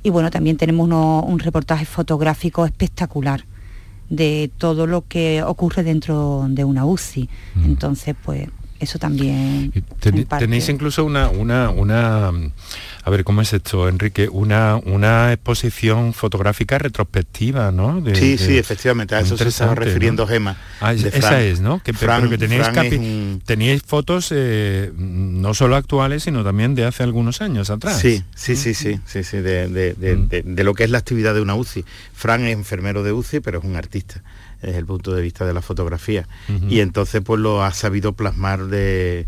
[SPEAKER 5] Y bueno, también tenemos un reportaje fotográfico espectacular de todo lo que ocurre dentro de una UCI. Mm. Entonces, pues eso también.
[SPEAKER 2] tenéis incluso una, una, una, a ver, ¿cómo es esto, Enrique? Una, una exposición fotográfica retrospectiva, ¿no?
[SPEAKER 6] sí, sí, efectivamente, a eso se estaba refiriendo Gema.
[SPEAKER 2] Ah, esa es, ¿no? Que, pero que teníais, fotos eh, no solo actuales, sino también de hace algunos años atrás.
[SPEAKER 6] Sí, sí, sí, sí, sí, sí, de, de, de lo que es la actividad de una UCI. Fran es enfermero de UCI, pero es un artista desde el punto de vista de la fotografía. Y entonces pues lo ha sabido plasmar de,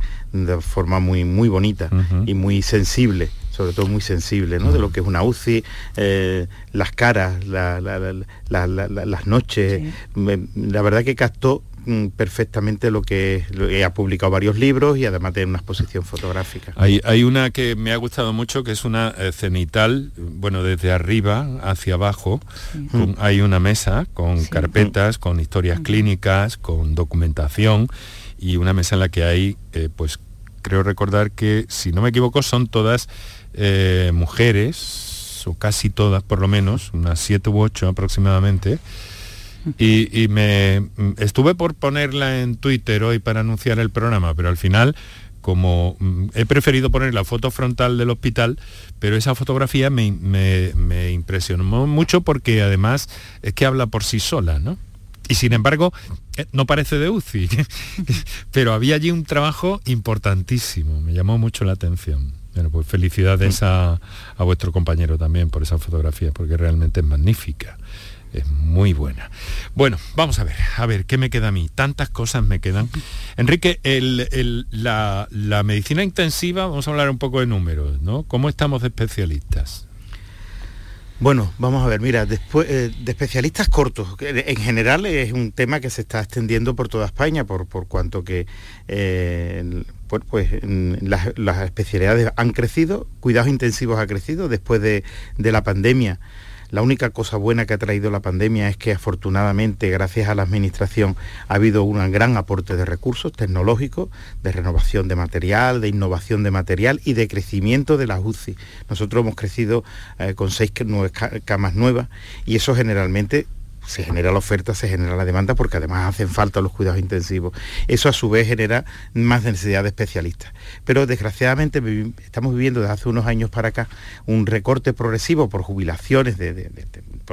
[SPEAKER 6] forma muy, muy bonita y muy sensible sobre todo muy sensible, ¿no? De lo que es una UCI, eh, las caras, las noches. la verdad que captó perfectamente lo que, ha publicado varios libros y además de una exposición fotográfica.
[SPEAKER 2] Hay, hay una que me ha gustado mucho que es una eh, cenital, bueno, desde arriba hacia abajo, hay una mesa con carpetas, con historias clínicas, con documentación y una mesa en la que hay, eh, pues creo recordar que, si no me equivoco, son todas eh, mujeres, o casi todas por lo menos, unas siete u ocho aproximadamente, y, me estuve por ponerla en Twitter hoy para anunciar el programa, pero al final como mm, he preferido poner la foto frontal del hospital, pero esa fotografía me, impresionó mucho porque además es que habla por sí sola, ¿no? Y sin embargo, eh, no parece de UCI, pero había allí un trabajo importantísimo, me llamó mucho la atención. Bueno, pues felicidades a, a vuestro compañero también por esa fotografía, porque realmente es magnífica es muy buena. Bueno, vamos a ver, a ver, ¿qué me queda a mí? Tantas cosas me quedan. Enrique, la, medicina intensiva, vamos a hablar un poco de números, ¿no? ¿Cómo estamos de especialistas?
[SPEAKER 6] Bueno, vamos a ver, mira, después eh, de especialistas cortos, en general es un tema que se está extendiendo por toda España, por, por cuanto que eh, pues, pues las, especialidades han crecido, cuidados intensivos ha crecido después de, de la pandemia. La única cosa buena que ha traído la pandemia es que afortunadamente, gracias a la Administración, ha habido un gran aporte de recursos tecnológicos, de renovación de material, de innovación de material y de crecimiento de las UCI. Nosotros hemos crecido eh, con seis camas nuevas y eso generalmente se genera la oferta, se genera la demanda, porque además hacen falta los cuidados intensivos. Eso a su vez genera más necesidad de especialistas. Pero desgraciadamente estamos viviendo desde hace unos años para acá un recorte progresivo por jubilaciones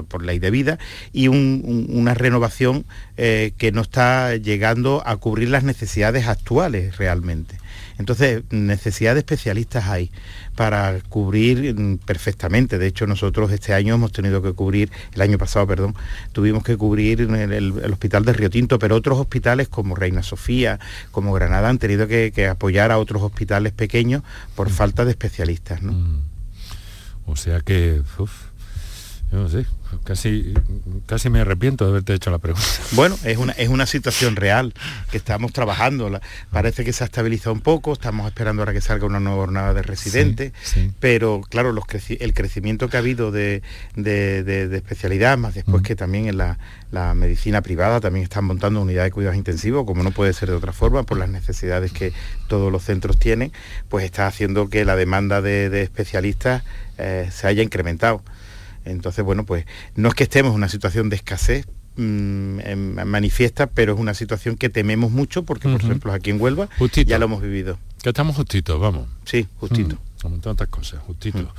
[SPEAKER 6] por, ley de vida y una renovación eh, que no está llegando a cubrir las necesidades actuales realmente. Entonces, necesidad de especialistas hay para cubrir mm, perfectamente. De hecho, nosotros este año hemos tenido que cubrir, el año pasado, perdón, tuvimos que cubrir el, hospital de Río Tinto, pero otros hospitales como Reina Sofía, como Granada, han tenido que, apoyar a otros hospitales pequeños por mm. falta de especialistas. Mm.
[SPEAKER 2] O sea que, no sé, casi, casi me arrepiento de haberte hecho la pregunta.
[SPEAKER 6] Bueno, es una, es una situación real que estamos trabajando. parece que se ha estabilizado un poco, estamos esperando ahora que salga una nueva jornada de residentes, pero claro, los el crecimiento que ha habido de, especialidad, más después mm. que también en la, medicina privada también están montando unidades de cuidados intensivos, como no puede ser de otra forma, por las necesidades que todos los centros tienen, pues está haciendo que la demanda de, especialistas eh, se haya incrementado. Entonces, bueno, pues no es que estemos en una situación de escasez, mm, manifiesta, pero es una situación que tememos mucho porque, por ejemplo, aquí en Huelva ya lo hemos vivido.
[SPEAKER 2] Que estamos justitos, vamos.
[SPEAKER 6] Sí, justito.
[SPEAKER 2] como tantas cosas, justito.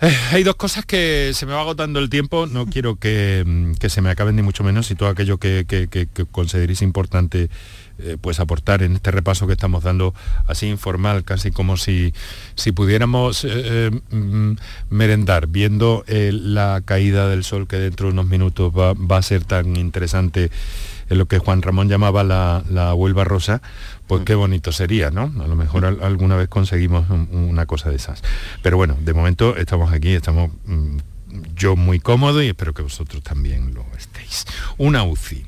[SPEAKER 2] Eh, hay dos cosas que se me va agotando el tiempo, no quiero que, mm, se me acaben ni mucho menos y todo aquello que, que, que consideréis importante eh, pues aportar en este repaso que estamos dando así informal, casi como si, si pudiéramos eh, eh, mm, merendar, viendo la caída del sol que dentro de unos minutos va, a ser tan interesante en lo que Juan Ramón llamaba la, la Huelva Rosa, pues qué bonito sería, ¿no? A lo mejor alguna vez conseguimos una cosa de esas. Pero bueno, de momento estamos aquí, estamos mm, yo muy cómodo y espero que vosotros también lo estéis. Una UCI.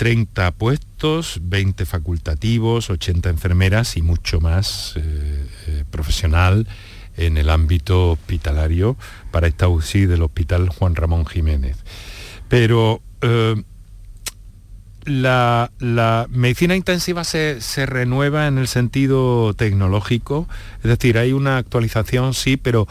[SPEAKER 2] 30 puestos, 20 facultativos, 80 enfermeras y mucho más eh, eh, profesional en el ámbito hospitalario para esta UCI del Hospital Juan Ramón Jiménez. Pero eh, la, medicina intensiva se, se, renueva en el sentido tecnológico, es decir, hay una actualización, sí, pero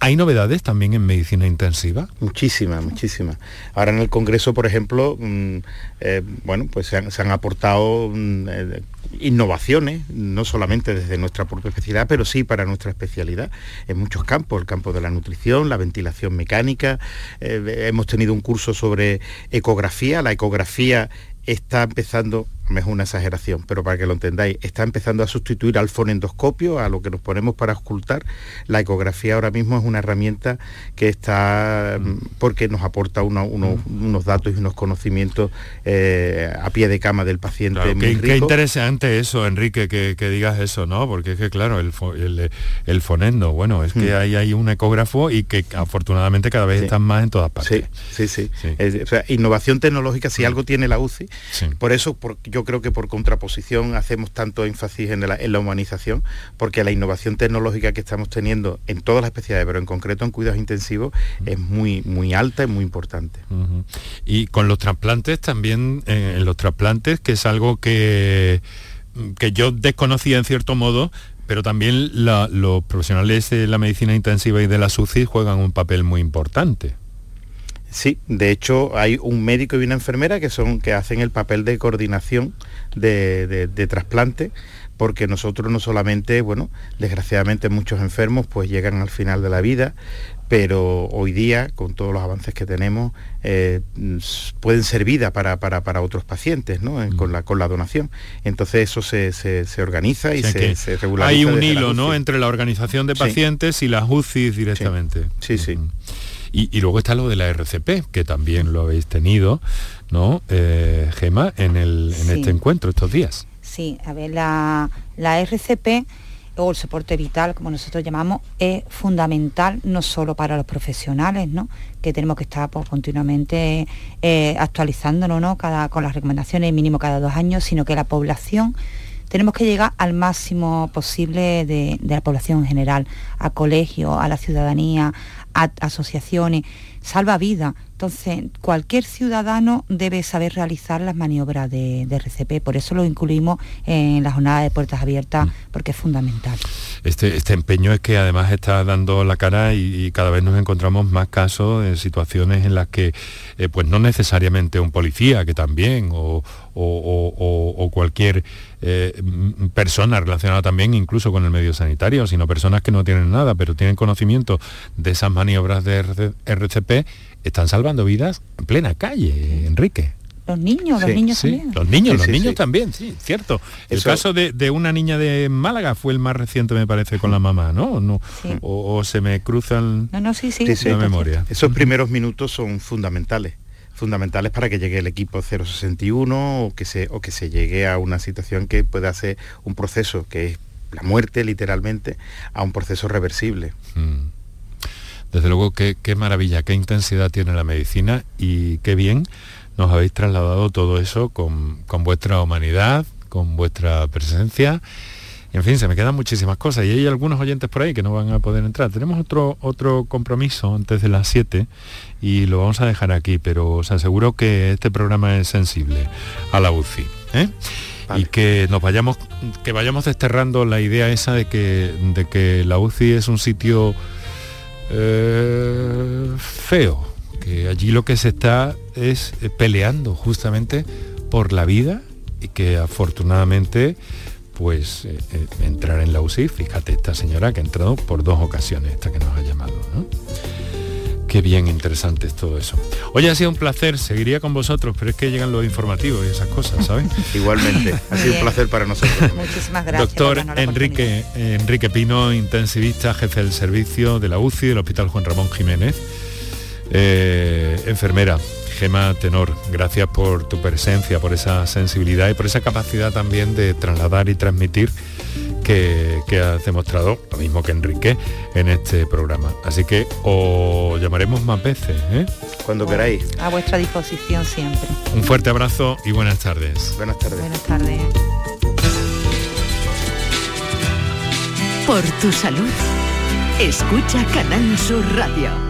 [SPEAKER 2] ¿Hay novedades también en medicina intensiva?
[SPEAKER 6] Muchísimas, muchísimas. Ahora en el Congreso, por ejemplo, mm, eh, bueno, pues se han, aportado mm, eh, innovaciones, no solamente desde nuestra propia especialidad, pero sí para nuestra especialidad, en muchos campos, el campo de la nutrición, la ventilación mecánica, eh, hemos tenido un curso sobre ecografía, la ecografía está empezando es una exageración, pero para que lo entendáis, está empezando a sustituir al fonendoscopio, a lo que nos ponemos para ocultar. La ecografía ahora mismo es una herramienta que está, mm, porque nos aporta unos datos y unos conocimientos eh, a pie de cama del paciente.
[SPEAKER 2] qué, interesante eso, Enrique, que, digas eso, ¿no? Porque es que, claro, el, el, fonendo, bueno, es que mm. ahí hay un ecógrafo y que afortunadamente cada vez están más en todas partes.
[SPEAKER 6] Sí, sí, sí. o sea, innovación tecnológica, si algo tiene la UCI, por eso porque yo yo creo que por contraposición hacemos tanto énfasis en la, humanización, porque la innovación tecnológica que estamos teniendo en todas las especialidades, pero en concreto en cuidados intensivos, es muy, muy alta y muy importante.
[SPEAKER 2] Y con los trasplantes también, eh, en los trasplantes, que es algo que, que yo desconocía en cierto modo, pero también los profesionales de la medicina intensiva y de la SUCI juegan un papel muy importante.
[SPEAKER 6] Sí, de hecho hay un médico y una enfermera que son que hacen el papel de coordinación de, trasplante porque nosotros no solamente, bueno, desgraciadamente muchos enfermos pues llegan al final de la vida, pero hoy día, con todos los avances que tenemos, eh, pueden ser vida para, otros pacientes ¿no? Mm. con, la, con la donación. Entonces eso se, organiza y se, se, regulariza.
[SPEAKER 2] Hay un hilo ¿no? entre la organización de pacientes y las UCI directamente.
[SPEAKER 6] Sí, sí.
[SPEAKER 2] Y, luego está lo de la RCP, que también lo habéis tenido, ¿no, eh, Gema, en, el, en este encuentro estos días?
[SPEAKER 5] Sí, a ver, la, RCP o el soporte vital, como nosotros llamamos, es fundamental no solo para los profesionales, ¿no? que tenemos que estar pues, continuamente eh, actualizándonos ¿no? cada, con las recomendaciones mínimo cada dos años, sino que la población tenemos que llegar al máximo posible de, de la población en general, a colegios, a la ciudadanía, asociaciones, salva vida. Entonces, cualquier ciudadano debe saber realizar las maniobras de, RCP, por eso lo incluimos en la jornada de puertas abiertas, mm. porque es fundamental.
[SPEAKER 2] Este, este empeño es que además está dando la cara y, cada vez nos encontramos más casos de situaciones en las que eh, pues no necesariamente un policía, que también, o, cualquier eh, persona relacionada también incluso con el medio sanitario, sino personas que no tienen nada, pero tienen conocimiento de esas maniobras de RCP están salvando vidas en plena calle, Enrique.
[SPEAKER 5] Los niños, los niños también.
[SPEAKER 2] Los niños, los niños también, sí, cierto. El caso de, una niña de Málaga fue el más reciente, me parece, con la mamá, ¿no? no o, se me cruzan
[SPEAKER 5] no, no, sí, sí,
[SPEAKER 2] la memoria.
[SPEAKER 6] Esos primeros minutos son fundamentales fundamentales para que llegue el equipo 061 o que se o que se llegue a una situación que pueda ser un proceso que es la muerte literalmente a un proceso reversible. Mm.
[SPEAKER 2] Desde luego, qué, maravilla, qué intensidad tiene la medicina y qué bien nos habéis trasladado todo eso con, vuestra humanidad, con vuestra presencia. en fin, se me quedan muchísimas cosas y hay algunos oyentes por ahí que no van a poder entrar. Tenemos otro, otro compromiso antes de las 7 y lo vamos a dejar aquí, pero os aseguro que este programa es sensible a la UCI. ¿eh? Y que nos vayamos, que vayamos desterrando la idea esa de que, de que la UCI es un sitio eh, feo, que allí lo que se está es eh, peleando justamente por la vida y que afortunadamente pues eh, entrar en la UCI, fíjate esta señora que ha entrado por dos ocasiones, esta que nos ha llamado, ¿no? Qué bien interesante es todo eso. Hoy ha sido un placer, seguiría con vosotros, pero es que llegan los informativos y esas cosas, ¿sabes?
[SPEAKER 6] Igualmente, ha sido un placer para nosotros.
[SPEAKER 5] Muchísimas gracias.
[SPEAKER 2] Doctor Enrique, Enrique Pino, intensivista, jefe del servicio de la UCI del Hospital Juan Ramón Jiménez. Eh, enfermera, Gema Tenor, gracias por tu presencia, por esa sensibilidad y por esa capacidad también de trasladar y transmitir que, has demostrado, lo mismo que Enrique, en este programa. Así que os llamaremos más veces. ¿eh?
[SPEAKER 6] Cuando queráis.
[SPEAKER 5] A vuestra disposición siempre.
[SPEAKER 2] Un fuerte abrazo y buenas tardes.
[SPEAKER 6] Buenas tardes.
[SPEAKER 5] Buenas tardes.
[SPEAKER 3] Por tu salud, escucha Canal Sur Radio.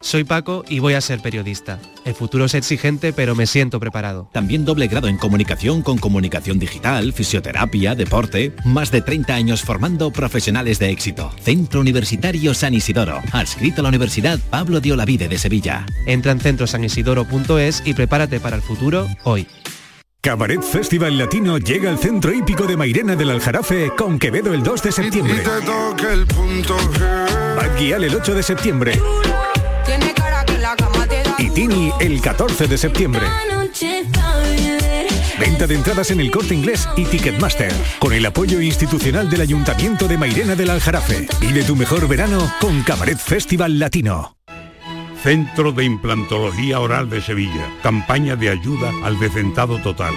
[SPEAKER 11] Soy Paco y voy a ser periodista. El futuro es exigente, pero me siento preparado.
[SPEAKER 12] También doble grado en comunicación con comunicación digital, fisioterapia, deporte. Más de 30 años formando profesionales de éxito. Centro Universitario San Isidoro. Adscrito a la Universidad Pablo de Olavide de Sevilla.
[SPEAKER 11] Entra en centrosanisidoro.es y prepárate para el futuro hoy.
[SPEAKER 15] Cabaret Festival Latino llega al centro hípico de Mairena del Aljarafe con Quevedo el 2 de septiembre. Bad el 8 de septiembre el 14 de septiembre. Venta de entradas en el corte inglés y Ticketmaster, con el apoyo institucional del Ayuntamiento de Mairena del Aljarafe. Y de tu mejor verano con Cabaret Festival Latino.
[SPEAKER 16] Centro de Implantología Oral de Sevilla. Campaña de ayuda al decentado total.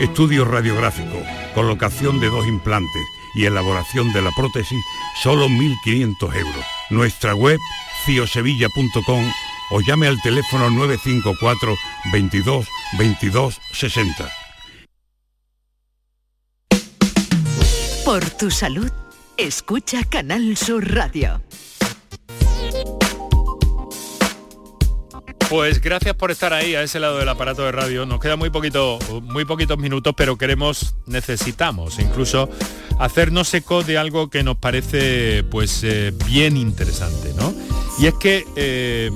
[SPEAKER 16] Estudio radiográfico, colocación de dos implantes y elaboración de la prótesis, solo 1.500 euros. Nuestra web, ciosevilla.com o llame al teléfono 954 22 22 60.
[SPEAKER 3] Por tu salud, escucha Canal Sur Radio.
[SPEAKER 2] Pues gracias por estar ahí a ese lado del aparato de radio. Nos queda muy poquito, muy poquitos minutos, pero queremos, necesitamos incluso hacernos eco de algo que nos parece pues eh, bien interesante, ¿no? Y es que eh,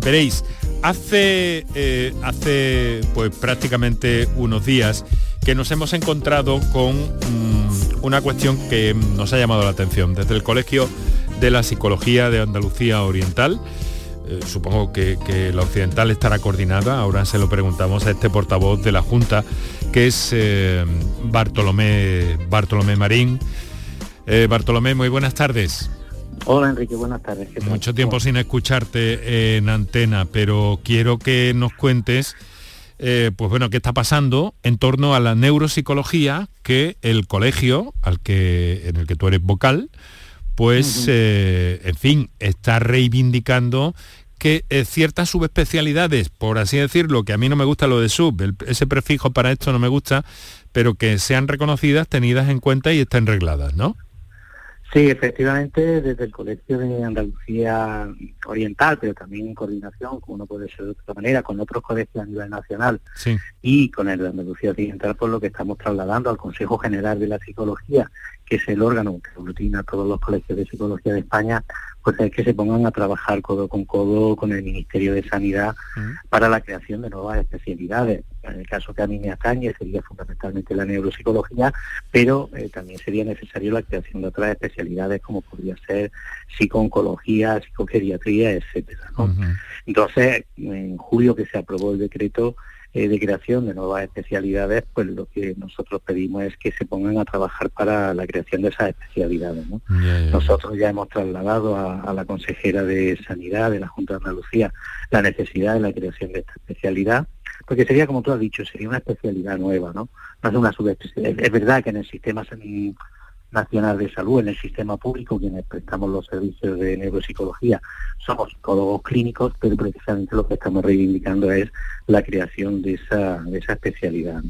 [SPEAKER 2] veréis, hace eh, hace pues prácticamente unos días que nos hemos encontrado con mm, una cuestión que nos ha llamado la atención desde el Colegio de la Psicología de Andalucía Oriental eh, supongo que, la occidental estará coordinada, ahora se lo preguntamos a este portavoz de la Junta, que es eh, Bartolomé, Bartolomé Marín. Bartolomé, muy buenas tardes.
[SPEAKER 17] Hola Enrique, buenas tardes.
[SPEAKER 2] Mucho tiempo sin escucharte en antena, pero quiero que nos cuentes, pues bueno, qué está pasando en torno a la neuropsicología que el colegio al que, en el que tú eres vocal, pues, en fin, está reivindicando que eh, ciertas subespecialidades, por así decirlo, que a mí no me gusta lo de sub, ese prefijo para esto no me gusta, pero que sean reconocidas, tenidas en cuenta y estén regladas, ¿no?
[SPEAKER 17] Sí, efectivamente, desde el Colegio de Andalucía Oriental, pero también en coordinación, como no puede ser de otra manera, con otros colegios a nivel nacional y con el de Andalucía Oriental, por lo que estamos trasladando al Consejo General de la Psicología, que es el órgano que aglutina todos los colegios de psicología de España, pues es que se pongan a trabajar codo con codo con el Ministerio de Sanidad para la creación de nuevas especialidades. En el caso que a mí me atañe sería fundamentalmente la neuropsicología, pero eh, también sería necesario la creación de otras especialidades como podría ser psicooncología, psicogeriatría, etcétera. Entonces, en julio que se aprobó el decreto eh, de creación de nuevas especialidades, pues lo que nosotros pedimos es que se pongan a trabajar para la creación de esas especialidades. Nosotros ya hemos trasladado a, la consejera de Sanidad de la Junta de Andalucía la necesidad de la creación de esta especialidad, porque sería, como tú has dicho, sería una especialidad nueva, ¿no? No es una subespecialidad. Es verdad que en el sistema Nacional de Salud, en el sistema público, quienes prestamos los servicios de neuropsicología, somos psicólogos clínicos, pero precisamente lo que estamos reivindicando es la creación de esa, de esa especialidad.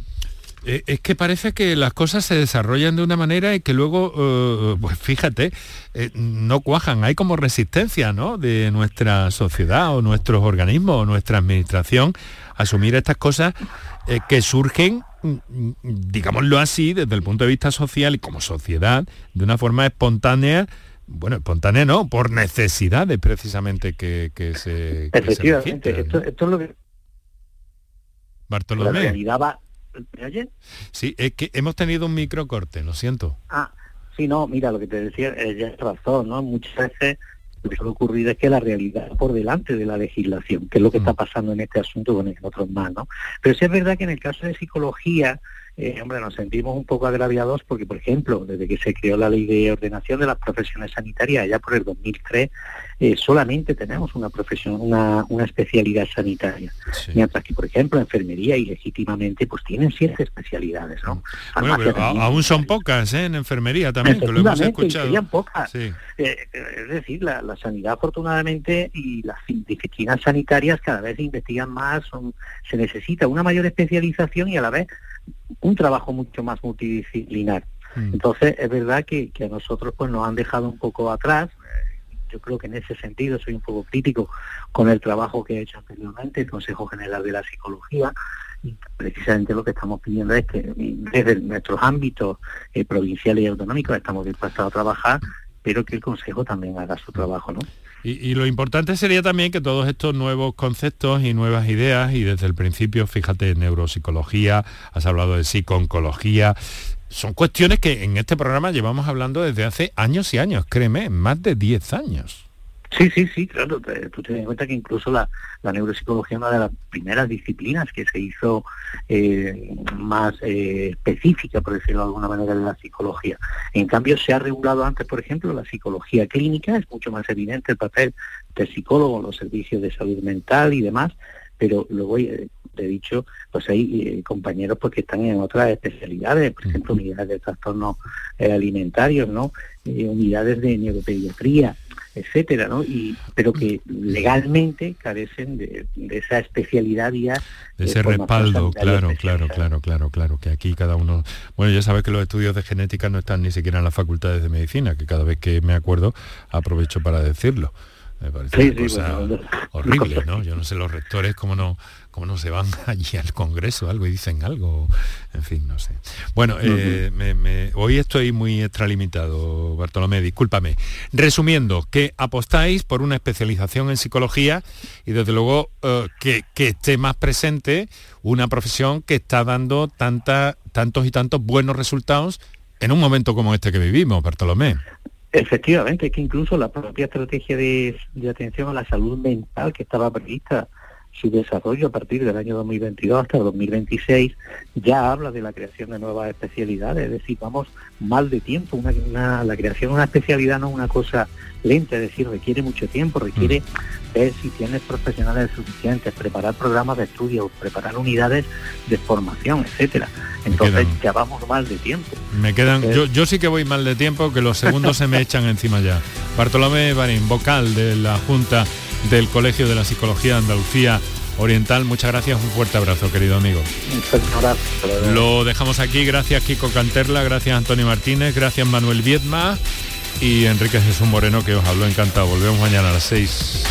[SPEAKER 2] Eh, es que parece que las cosas se desarrollan de una manera y que luego, eh, pues fíjate, eh, no cuajan. Hay como resistencia ¿no? de nuestra sociedad o nuestros organismos o nuestra administración a asumir estas cosas que surgen digámoslo así, desde el punto de vista social y como sociedad, de una forma espontánea, bueno, espontánea no, por necesidades precisamente que, se...
[SPEAKER 17] Efectivamente, esto, es lo que...
[SPEAKER 2] Bartolomé.
[SPEAKER 17] ¿Me oye?
[SPEAKER 2] Sí, es que hemos tenido un microcorte, lo siento.
[SPEAKER 17] Ah, sí, no, mira, lo que te decía, eh, ya es razón, ¿no? Muchas veces lo que suele ocurrir es que la realidad por delante de la legislación, que es lo que está mm. pasando en este asunto con otros más, ¿no? Pero sí es verdad que en el caso de psicología, eh, hombre, nos sentimos un poco agraviados porque, por ejemplo, desde que se creó la ley de ordenación de las profesiones sanitarias, ya por el 2003, eh, solamente tenemos una profesión, una, especialidad sanitaria. Mientras que, por ejemplo, enfermería y legítimamente, pues tienen ciertas especialidades, ¿no?
[SPEAKER 2] aún son pocas, ¿eh? En enfermería también, que lo hemos escuchado.
[SPEAKER 17] pocas. es decir, la, sanidad, afortunadamente, y las disciplinas sanitarias cada vez se investigan más, se necesita una mayor especialización y a la vez un trabajo mucho más multidisciplinar. Mm. Entonces, es verdad que, a nosotros pues nos han dejado un poco atrás. Yo creo que en ese sentido soy un poco crítico con el trabajo que he hecho anteriormente, el Consejo General de la Psicología, y precisamente lo que estamos pidiendo es que desde nuestros ámbitos eh, provinciales y autonómicos estamos dispuestos a trabajar, pero que el Consejo también haga su trabajo, ¿no?
[SPEAKER 2] Y, lo importante sería también que todos estos nuevos conceptos y nuevas ideas, y desde el principio, fíjate, neuropsicología, has hablado de psiconcología, son cuestiones que en este programa llevamos hablando desde hace años y años, créeme, más de 10 años.
[SPEAKER 17] Sí, sí, sí, claro. Tú ten en cuenta que incluso la, neuropsicología es una de las primeras disciplinas que se hizo eh, más eh, específica, por decirlo de alguna manera, de la psicología. En cambio, se ha regulado antes, por ejemplo, la psicología clínica, es mucho más evidente el papel del psicólogo en los servicios de salud mental y demás, pero luego eh, he dicho, pues hay compañeros pues, que están en otras especialidades, por ejemplo, unidades de trastornos alimentarios, ¿no? unidades de neuropediatría, etcétera, ¿no? Y, pero que legalmente carecen de, esa especialidad ya.
[SPEAKER 2] De ese respaldo, claro, claro, claro, claro, claro, que aquí cada uno... Bueno, ya sabes que los estudios de genética no están ni siquiera en las facultades de medicina, que cada vez que me acuerdo aprovecho para decirlo. Me parece una cosa horrible, ¿no? Yo no sé los rectores cómo no cómo no se van allí al Congreso algo y dicen algo, en fin, no sé. Bueno, eh, hoy estoy muy extralimitado, Bartolomé, discúlpame. Resumiendo, que apostáis por una especialización en psicología y desde luego eh, que, esté más presente una profesión que está dando tanta, tantos y tantos buenos resultados en un momento como este que vivimos, Bartolomé.
[SPEAKER 17] Efectivamente, es que incluso la propia estrategia de, de atención a la salud mental que estaba prevista su desarrollo a partir del año 2022 hasta el 2026 ya habla de la creación de nuevas especialidades, es decir, vamos mal de tiempo, una, la creación de una especialidad no es una cosa lenta, es decir, requiere mucho tiempo, requiere mm. ver si tienes profesionales suficientes, preparar programas de estudio, preparar unidades de formación, etcétera. Entonces ya vamos mal de tiempo.
[SPEAKER 2] Me quedan, yo, yo sí que voy mal de tiempo, que los segundos se me echan encima ya. Bartolomé Barín, vocal de la Junta del Colegio de la Psicología de Andalucía Oriental. Muchas gracias, un fuerte abrazo, querido amigo. Lo dejamos aquí, gracias Kiko Canterla, gracias Antonio Martínez, gracias Manuel Viedma y Enrique Jesús Moreno que os habló encantado. Volvemos mañana a las 6.